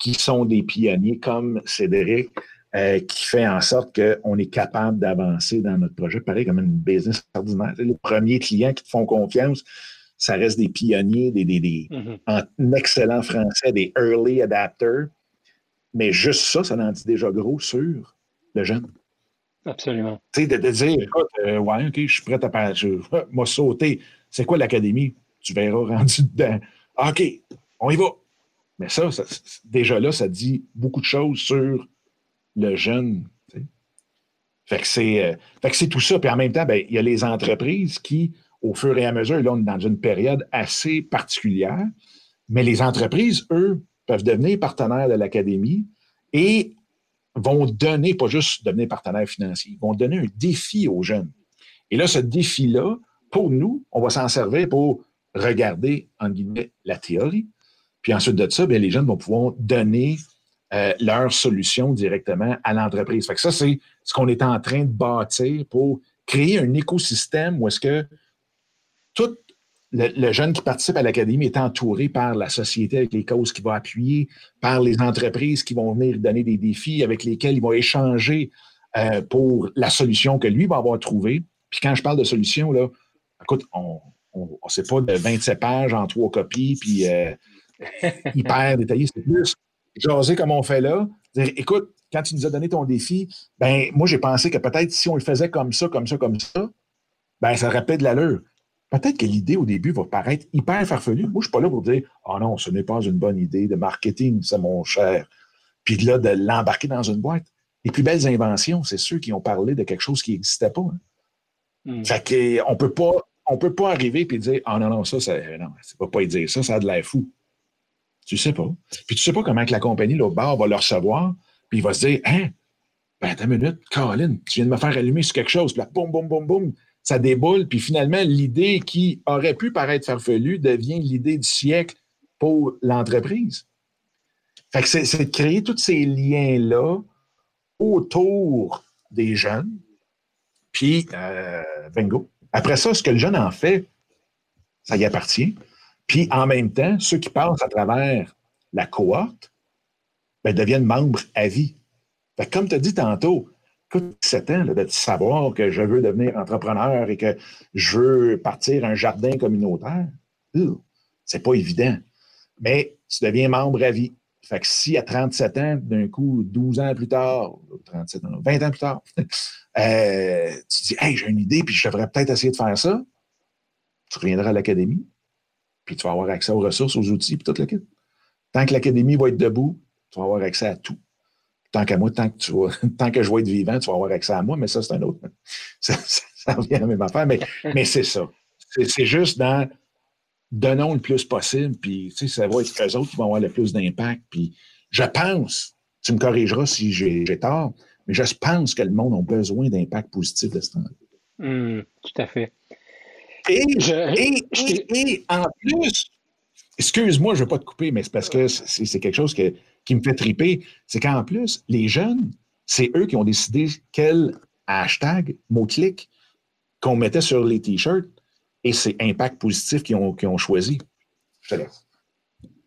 qui sont des pionniers comme Cédric, euh, qui fait en sorte qu'on est capable d'avancer dans notre projet. Pareil comme une business ordinaire. Les premiers clients qui te font confiance, ça reste des pionniers, des, des, mm-hmm. en excellent français, des early adapters. Mais juste ça, ça en dit déjà gros sur le jeune. Absolument. Tu sais, de, dire, écoute, euh, ouais, OK, je suis prêt à parler. Moi, sauter. C'est quoi l'académie? Tu verras rendu dedans. OK, on y va. Mais ça, déjà là, ça dit beaucoup de choses sur le jeune. Fait que c'est euh, c'est tout ça. Puis en même temps, ben, il y a les entreprises qui, au fur et à mesure, là, on est dans une période assez particulière, mais les entreprises, eux, peuvent devenir partenaires de l'académie et vont donner, pas juste devenir partenaires financiers, vont donner un défi aux jeunes. Et là, ce défi-là, pour nous, on va s'en servir pour regarder, en guillemets, la théorie. Puis ensuite de ça, bien, les jeunes vont pouvoir donner euh, leur solution directement à l'entreprise. Ça, c'est ce qu'on est en train de bâtir pour créer un écosystème où est-ce que tout le, jeune qui participe à l'académie est entouré par la société avec les causes qu'il va appuyer, par les entreprises qui vont venir donner des défis avec lesquels il va échanger euh, pour la solution que lui va avoir trouvée. Puis quand je parle de solution, là, écoute, on ne sait pas de 27 pages en trois copies, puis euh, hyper détaillé. C'est plus jaser comme on fait là. Dire, écoute, quand tu nous as donné ton défi, ben moi, j'ai pensé que peut-être si on le faisait comme ça, comme ça, comme ça, ben ça aurait de l'allure. Peut-être que l'idée au début va paraître hyper farfelue. Moi, je ne suis pas là pour dire Ah oh non, ce n'est pas une bonne idée de marketing, c'est mon cher. Puis là, de l'embarquer dans une boîte. Les plus belles inventions, c'est ceux qui ont parlé de quelque chose qui n'existait pas. Hein. Hmm. Fait qu'on peut pas, on peut pas arriver et dire Ah oh non, non, ça, ça non, c'est pas dire ça, ça a de l'air fou. Tu sais pas. Puis tu sais pas comment que la compagnie, l'autre bord, va le recevoir, puis il va se dire Hein, ben, attends une minute, Colin, tu viens de me faire allumer sur quelque chose, puis là, boum, boum, boum, boum, ça déboule, puis finalement, l'idée qui aurait pu paraître farfelue devient l'idée du siècle pour l'entreprise. C'est de créer tous ces liens-là autour des jeunes, puis euh, bingo. Après ça, ce que le jeune en fait, ça y appartient. Puis en même temps, ceux qui passent à travers la cohorte ben, deviennent membres à vie. Comme tu as dit tantôt, écoute, 7 ans, de savoir que je veux devenir entrepreneur et que je veux partir un jardin communautaire, c'est pas évident. Mais tu deviens membre à vie. Fait que si à 37 ans, d'un coup, 12 ans plus tard, 37 ans, 20 ans plus tard, euh, tu dis, hey, j'ai une idée, puis je devrais peut-être essayer de faire ça, tu reviendras à l'académie, puis tu vas avoir accès aux ressources, aux outils, puis tout le kit. Tant que l'académie va être debout, tu vas avoir accès à tout tant qu'à moi, tant que, tu tant que je vais être vivant, tu vas avoir accès à moi, mais ça, c'est un autre. Ça, revient à la même affaire, mais, mais c'est ça. C'est juste dans donnons le plus possible, puis ça va être eux autres qui vont avoir le plus d'impact. Puis je pense, tu me corrigeras si j'ai tort, mais je pense que le monde a besoin d'impact positif de ce temps mmh, tout à fait. Et, et, en plus, excuse-moi, je ne veux pas te couper, mais c'est parce que c'est quelque chose que qui me fait triper, c'est qu'en plus, les jeunes, c'est eux qui ont décidé quel hashtag, mot-clic, qu'on mettait sur les T-shirts et c'est Impact Positif qui ont, ont choisi. Je te laisse.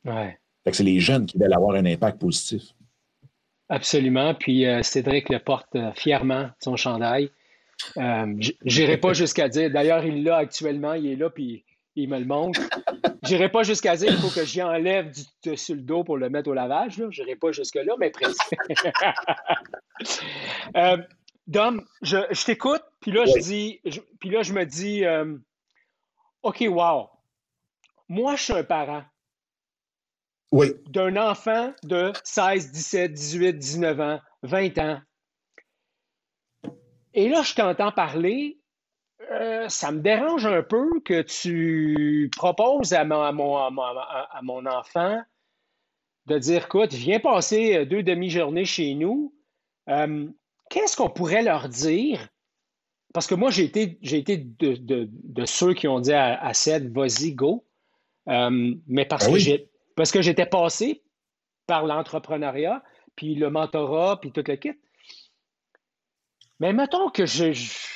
Ouais. c'est les jeunes qui veulent avoir un impact positif. Absolument. Puis euh, Cédric le porte euh, fièrement, son chandail. Euh, J'irai pas jusqu'à dire, d'ailleurs, il l'a actuellement, il est là, puis il me le montre. J'irai pas jusqu'à dire qu'il faut que j'y enlève du dessus le dos pour le mettre au lavage. Je n'irai pas jusque-là, mais presque. euh, Dom, je, t'écoute, puis là, je dis, puis là, je me dis, euh, OK, wow. Moi, je suis un parent. Oui. D'un enfant de 16, 17, 18, 19 ans, 20 ans. Et là, je t'entends parler, euh, ça me dérange un peu que tu proposes à mon, à mon, enfant de dire, écoute, viens passer deux demi-journées chez nous. Euh, qu'est-ce qu'on pourrait leur dire? Parce que moi, j'ai été, de, ceux qui ont dit à, à Seth, vas-y, go. Euh, mais parce, ah parce que j'étais passé par l'entrepreneuriat, puis le mentorat, puis tout le kit. Mais mettons que je,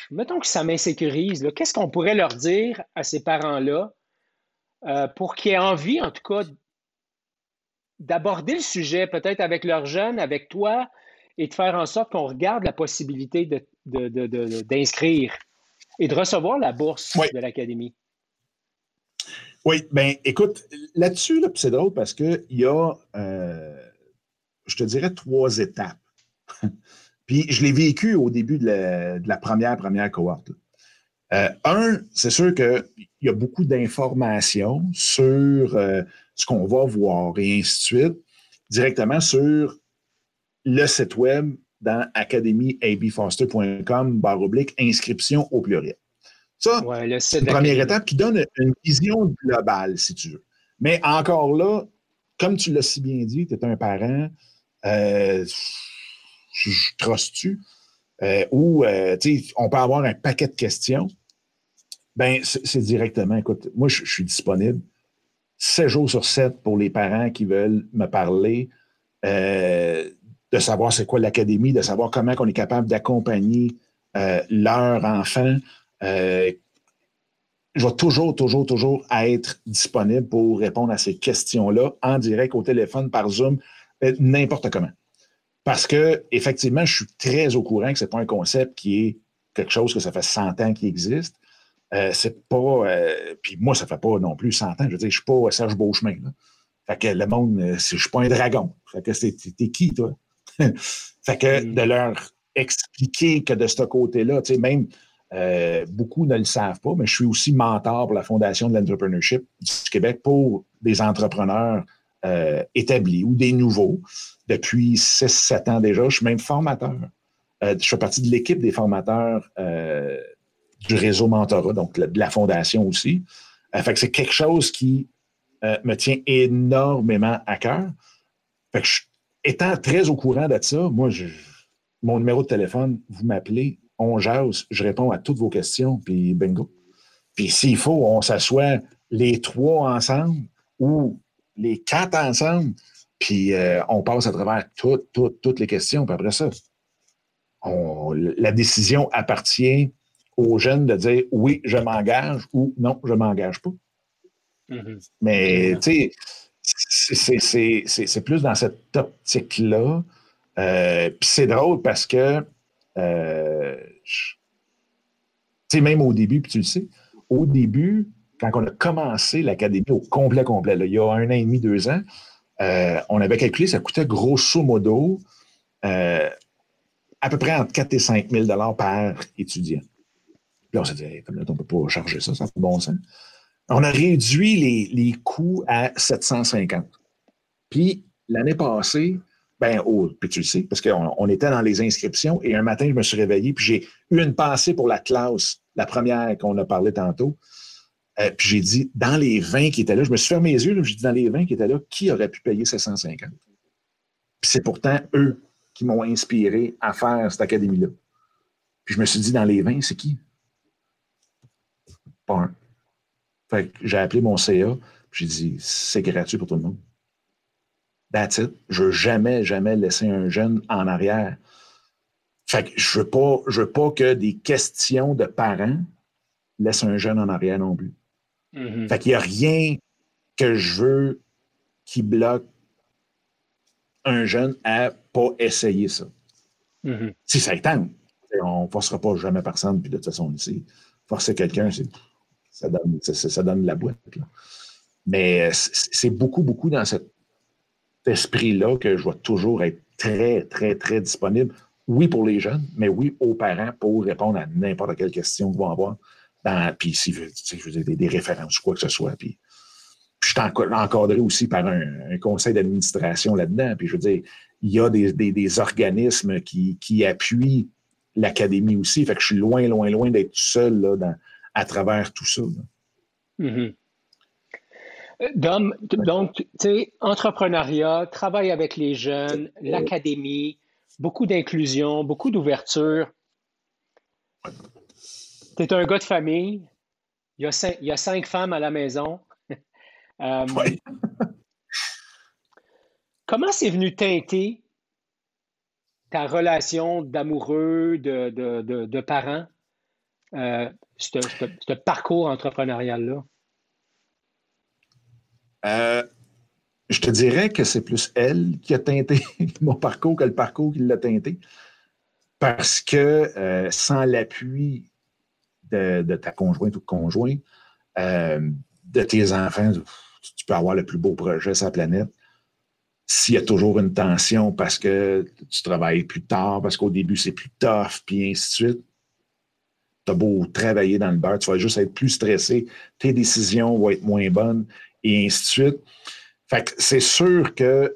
mettons que ça m'insécurise. Qu'est-ce qu'on pourrait leur dire à ces parents-là euh, pour qu'ils aient envie, en tout cas, d'aborder le sujet, peut-être avec leurs jeunes, avec toi, et de faire en sorte qu'on regarde la possibilité d'inscrire et de recevoir la bourse de l'Académie? Oui, bien, écoute, là-dessus, c'est drôle parce qu'il y a, euh, je te dirais, trois étapes. Puis je l'ai vécu au début de la, première, première cohorte. Euh, un, c'est sûr qu'il y a beaucoup d'informations sur euh, ce qu'on va voir et ainsi de suite, directement sur le site web dans academyabfoster.com, barre oblique, inscription au pluriel. Ça, c'est une première étape qui donne une vision globale, si tu veux. Mais encore là, comme tu l'as si bien dit, tu es un parent, euh, je, trosse-tu, euh, ou euh, on peut avoir un paquet de questions. Ben, c'est directement, écoute, moi, je, suis disponible 7 jours sur 7 pour les parents qui veulent me parler, de savoir c'est quoi l'académie, de savoir comment on est capable d'accompagner leur enfant euh, je vais toujours, toujours, toujours être disponible pour répondre à ces questions-là en direct au téléphone, par Zoom, euh, n'importe comment. Parce que, effectivement, je suis très au courant que ce n'est pas un concept qui est quelque chose que ça fait 100 ans qui existe. Euh, c'est pas. puis moi, ça fait pas non plus 100 ans. Je veux dire, je ne suis pas Serge Beauchemin. Là. Fait que le monde, je ne suis pas un dragon. Fait que t'es qui, toi? fait que mm. de leur expliquer que de ce côté-là, tu sais, même euh, beaucoup ne le savent pas, mais je suis aussi mentor pour la Fondation de l'entrepreneurship du Québec pour des entrepreneurs euh, établis ou des nouveaux. Depuis 6-7 ans déjà, je suis même formateur. Euh, je fais partie de l'équipe des formateurs du réseau Mentorat, donc de la Fondation aussi. c'est quelque chose qui me tient énormément à cœur. Étant très au courant de ça, moi, mon numéro de téléphone, vous m'appelez, on jase, je réponds à toutes vos questions, puis bingo. Puis s'il faut, on s'assoit les trois ensemble ou les quatre ensemble, puis euh, on passe à travers toutes, toutes, toutes les questions. Puis après ça, la décision appartient aux jeunes de dire oui, je m'engage ou non, je ne m'engage pas. Mm-hmm. Mais tu sais, c'est plus dans cette optique-là. Euh, puis c'est drôle parce que euh, tu sais, même au début, puis tu le sais, au début, quand on a commencé l'académie au complet, complet, il y a un an et demi, deux ans, euh, on avait calculé, ça coûtait grosso modo euh, à peu près entre 4 et 5 000 par étudiant. Puis on s'est dit, comme là, on ne peut pas charger ça, ça fait bon sens. On a réduit les, les coûts à 750. Puis l'année passée, ben, oh, puis tu le sais, parce qu'on était dans les inscriptions et un matin, je me suis réveillé, puis j'ai eu une pensée pour la classe, la première qu'on a parlé tantôt. Euh, puis j'ai dit, dans les 20 qui étaient là, je me suis fermé les yeux, j'ai dit, dans les 20 qui étaient là, qui aurait pu payer 750? Puis c'est pourtant eux qui m'ont inspiré à faire cette académie-là. Puis je me suis dit, dans les 20, c'est qui? Pas un. Fait que j'ai appelé mon CA, j'ai dit, c'est gratuit pour tout le monde. That's it. Je veux jamais, jamais laisser un jeune en arrière. Fait que je veux, pas, veux pas que des questions de parents laissent un jeune en arrière non plus. Mm-hmm. Fait qu'il n'y a rien que je veux qui bloque un jeune à pas essayer ça. Mm-hmm. Si ça tente, on ne forcera pas jamais personne, puis de toute façon, ici, forcer quelqu'un, ça donne, ça, donne la boîte. Mais c'est beaucoup, beaucoup dans cette esprit-là que je vais toujours être très, très, très disponible. Oui, pour les jeunes, mais oui, aux parents pour répondre à n'importe quelle question qu'ils vont avoir. Puis si je veux dire, des, références ou quoi que ce soit. Puis, je suis encadré aussi par un, conseil d'administration là-dedans. Puis je veux dire, il y a des, organismes qui, appuient l'académie aussi. Fait que je suis loin, loin, loin d'être seul là, à travers tout ça. Mm-hmm. Dom, donc, tu sais, entrepreneuriat, travail avec les jeunes, l'académie, beaucoup d'inclusion, beaucoup d'ouverture. Tu es un gars de famille. Il y, a cinq, il y a cinq femmes à la maison. Euh, comment c'est venu teinter ta relation d'amoureux, de, de, parents, euh, ce parcours entrepreneurial-là? Euh, je te dirais que c'est plus elle qui a teinté mon parcours que le parcours qui l'a teinté. Parce que euh, sans l'appui de, ta conjointe ou conjoint, euh, de tes enfants, tu peux avoir le plus beau projet sur la planète. S'il y a toujours une tension parce que tu travailles plus tard, parce qu'au début c'est plus tough, puis ainsi de suite, tu as beau travailler dans le beurre, tu vas juste être plus stressé, tes décisions vont être moins bonnes, et ainsi de suite. Fait que c'est sûr que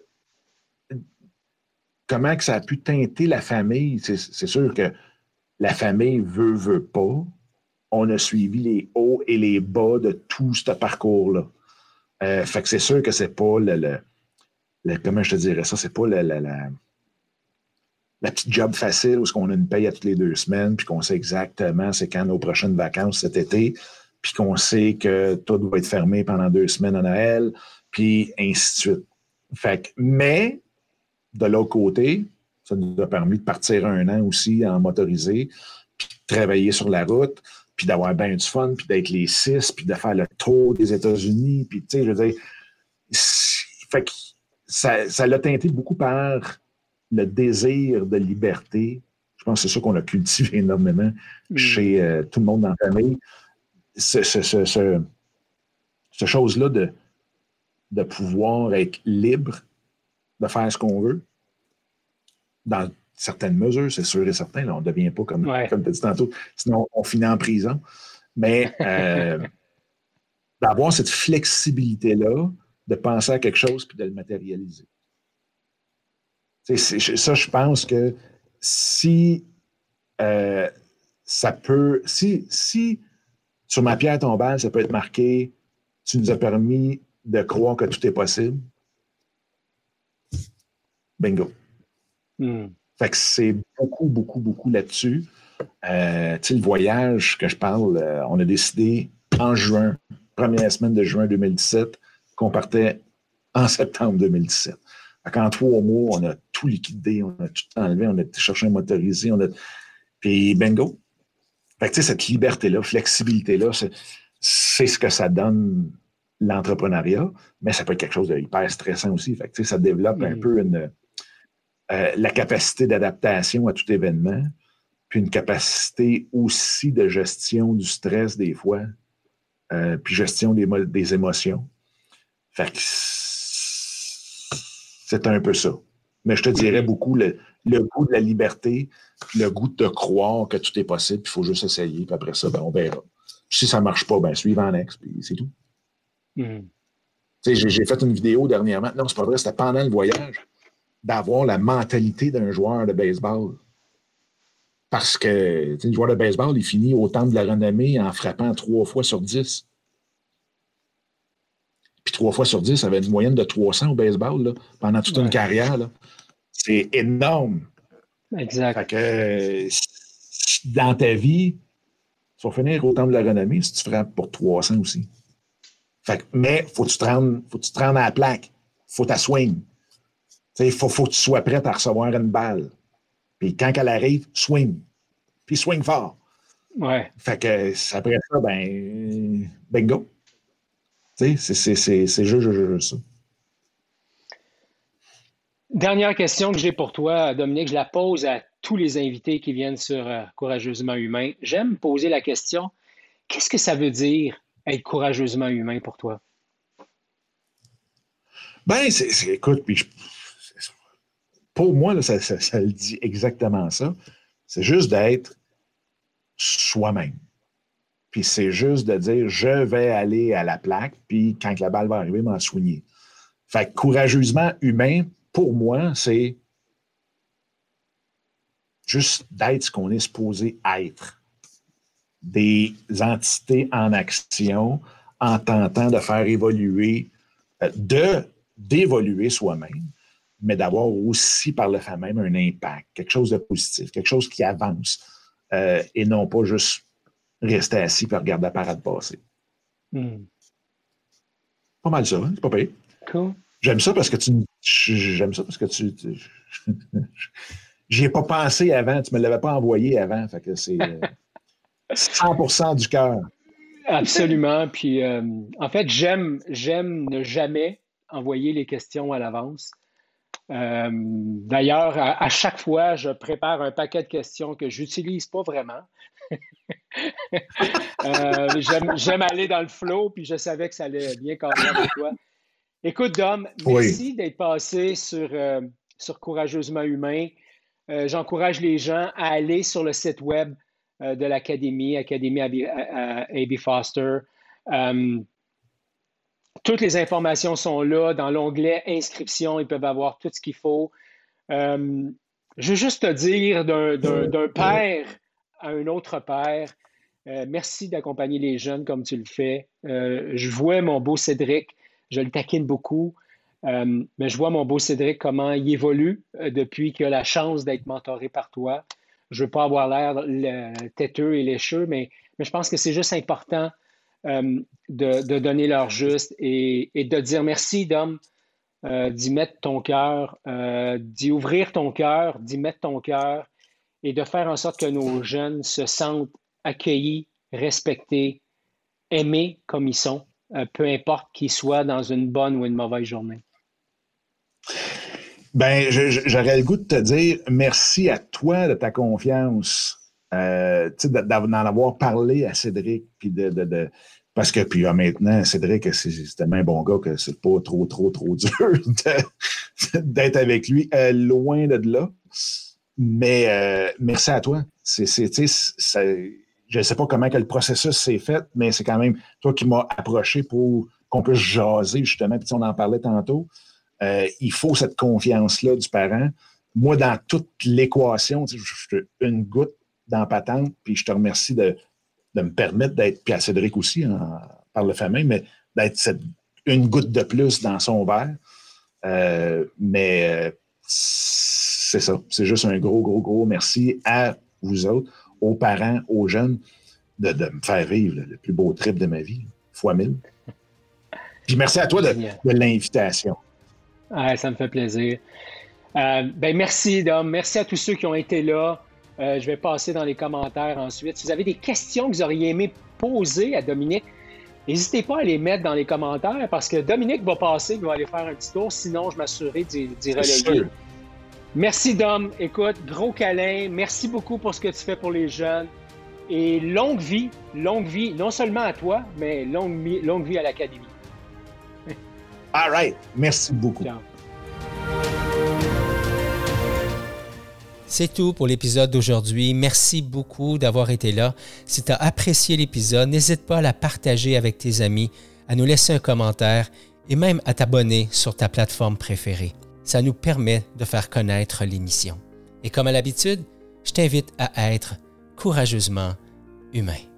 comment que ça a pu teinter la famille, c'est sûr que la famille veut, veut pas. On a suivi les hauts et les bas de tout ce parcours-là. Euh, fait que c'est sûr que c'est pas le, Comment je te dirais ça? C'est pas la, la, petite job facile où on a une paye à toutes les deux semaines, puis qu'on sait exactement c'est quand nos prochaines vacances cet été, puis qu'on sait que tout va être fermé pendant deux semaines à Noël, puis ainsi de suite. Fait que, mais de l'autre côté, ça nous a permis de partir un an aussi en motorisé, puis de travailler sur la route, puis d'avoir bien du fun, puis d'être les six, puis de faire le tour des États-Unis, puis tu sais, je veux dire, fait que ça, l'a teinté beaucoup par le désir de liberté. Je pense que c'est ça qu'on a cultivé énormément mm. chez euh, tout le monde dans la famille. Ce, ce, chose-là de, de pouvoir être libre de faire ce qu'on veut, dans certaines mesures, c'est sûr et certain. on ne devient pas comme, comme tu as dit tantôt, sinon on finit en prison. Mais euh, d'avoir cette flexibilité-là, de penser à quelque chose puis de le matérialiser. ça, je pense que si euh, ça peut, si, si sur ma pierre tombale, ça peut être marqué, tu nous as permis de croire que tout est possible, bingo. Hmm. Fait que c'est beaucoup, beaucoup, beaucoup là-dessus. Euh, tu sais, le voyage que je parle, euh, on a décidé en juin, première semaine de juin 2017, qu'on partait en septembre 2017. En trois mois, on a tout liquidé, on a tout enlevé, on a été chercher un motorisé, on a... puis bingo. Fait que, cette liberté-là, flexibilité-là, c'est ce que ça donne l'entrepreneuriat, mais ça peut être quelque chose de hyper stressant aussi. Fait que, ça développe un peu une, euh, la capacité d'adaptation à tout événement, puis une capacité aussi de gestion du stress des fois, euh, puis gestion des, des émotions. Fait que c'est un peu ça. Mais je te dirais beaucoup le, goût de la liberté, le goût de croire que tout est possible, il faut juste essayer, puis après ça, ben, on verra. si ça ne marche pas, ben suivre en ex, puis c'est tout. Hmm. J'ai fait une vidéo dernièrement. Non, c'est pas vrai, c'était pendant le voyage, d'avoir la mentalité d'un joueur de baseball. Parce que le joueur de baseball, il finit au temps de la renommée en frappant trois fois sur dix. Puis trois fois sur dix, ça avait une moyenne de 300 au baseball pendant toute une carrière. C'est énorme. Exact. que, dans ta vie, tu vas finir au temps de la renommée si tu frappes pour 300 aussi. Fait mais faut que tu te rendes, faut que tu te rendes à la plaque. faut que tu swing. Il faut, faut que tu sois prêt à recevoir une balle. Puis quand elle arrive, swing. Puis swing fort. Ouais. Fait que après ça, ben, bingo. C'est juste, juste ça. Dernière question que j'ai pour toi, Dominique, je la pose à tous les invités qui viennent sur euh, Courageusement Humain. J'aime poser la question qu'est-ce que ça veut dire être courageusement humain pour toi? Ben, c'est, écoute, puis pour moi, ça, le dit exactement ça. C'est juste d'être soi-même. Puis c'est juste de dire je vais aller à la plaque, puis quand la balle va arriver, m'en soigner. Fait que courageusement humain, pour moi, c'est juste d'être ce qu'on est supposé être. Des entités en action, en tentant de faire évoluer, euh, de d'évoluer soi-même, mais d'avoir aussi par le fait même un impact, quelque chose de positif, quelque chose qui avance, euh, et non pas juste rester assis et regarder la parade passer. Hmm. Pas mal ça, hein? c'est pas pire. Cool. J'aime ça parce que tu. J'aime ça parce que tu. J'y ai pas pensé avant, tu me l'avais pas envoyé avant, fait que c'est 100% euh, du cœur. Absolument. Puis, euh, en fait, j'aime, j'aime ne jamais envoyer les questions à l'avance. Euh, d'ailleurs, à, chaque fois, je prépare un paquet de questions que j'utilise pas vraiment. Euh, j'aime aller dans le flow, puis je savais que ça allait bien avec toi. Écoute, Dom, merci d'être passé sur, euh, sur Courageusement Humain. J'encourage les gens à aller sur le site web de l'Académie, Académie A.B. Foster. Toutes les informations sont là dans l'onglet inscription. Ils peuvent avoir tout ce qu'il faut. je veux juste te dire d'un père à un autre père, euh, merci d'accompagner les jeunes comme tu le fais. Euh, je vois mon beau Cédric, je le taquine beaucoup, euh, mais je vois mon beau Cédric comment il évolue depuis qu'il a la chance d'être mentoré par toi. Je ne veux pas avoir l'air têteux et lécheux, mais, mais je pense que c'est juste important de, donner leur juste et, de dire merci, Dom, d'y mettre ton cœur, d'y ouvrir ton cœur, d'y mettre ton cœur et de faire en sorte que nos jeunes se sentent accueillis, respectés, aimés comme ils sont, euh, peu importe qu'ils soient dans une bonne ou une mauvaise journée. Ben, j'aurais le goût de te dire merci à toi de ta confiance, euh, d'en avoir parlé à Cédric, puis de, parce que puis maintenant, Cédric, c'est tellement un bon gars que c'est pas trop, trop, trop dur d'être avec lui, euh, loin de là. Mais euh, merci à toi. Je ne sais pas comment que le processus s'est fait, mais c'est quand même toi qui m'as approché pour qu'on puisse jaser, justement, puis on en parlait tantôt. Il faut cette confiance-là du parent. Moi, dans toute l'équation, une goutte dans patente, puis je te remercie de, me permettre d'être, puis à Cédric aussi, par le fait même, mais d'être une goutte de plus dans son verre. Euh, mais c'est ça. C'est juste un gros, gros, gros merci à vous autres, aux parents, aux jeunes, de, me faire vivre le plus beau trip de ma vie, fois mille. Puis merci à toi de, l'invitation. ça me fait plaisir. Euh, ben merci, Dom. Merci à tous ceux qui ont été là. Euh, je vais passer dans les commentaires ensuite. Si vous avez des questions que vous auriez aimé poser à Dominique, n'hésitez pas à les mettre dans les commentaires parce que Dominique va passer, il va aller faire un petit tour. Sinon, je m'assurerai d'y relayer. Merci, Dom. Écoute, gros câlin. Merci beaucoup pour ce que tu fais pour les jeunes. Et longue vie, longue vie, non seulement à toi, mais longue, longue vie à l'Académie. All right. Merci beaucoup. C'est tout pour l'épisode d'aujourd'hui. Merci beaucoup d'avoir été là. Si tu as apprécié l'épisode, n'hésite pas à la partager avec tes amis, à nous laisser un commentaire et même à t'abonner sur ta plateforme préférée ça nous permet de faire connaître l'émission. Et comme à l'habitude, je t'invite à être courageusement humain.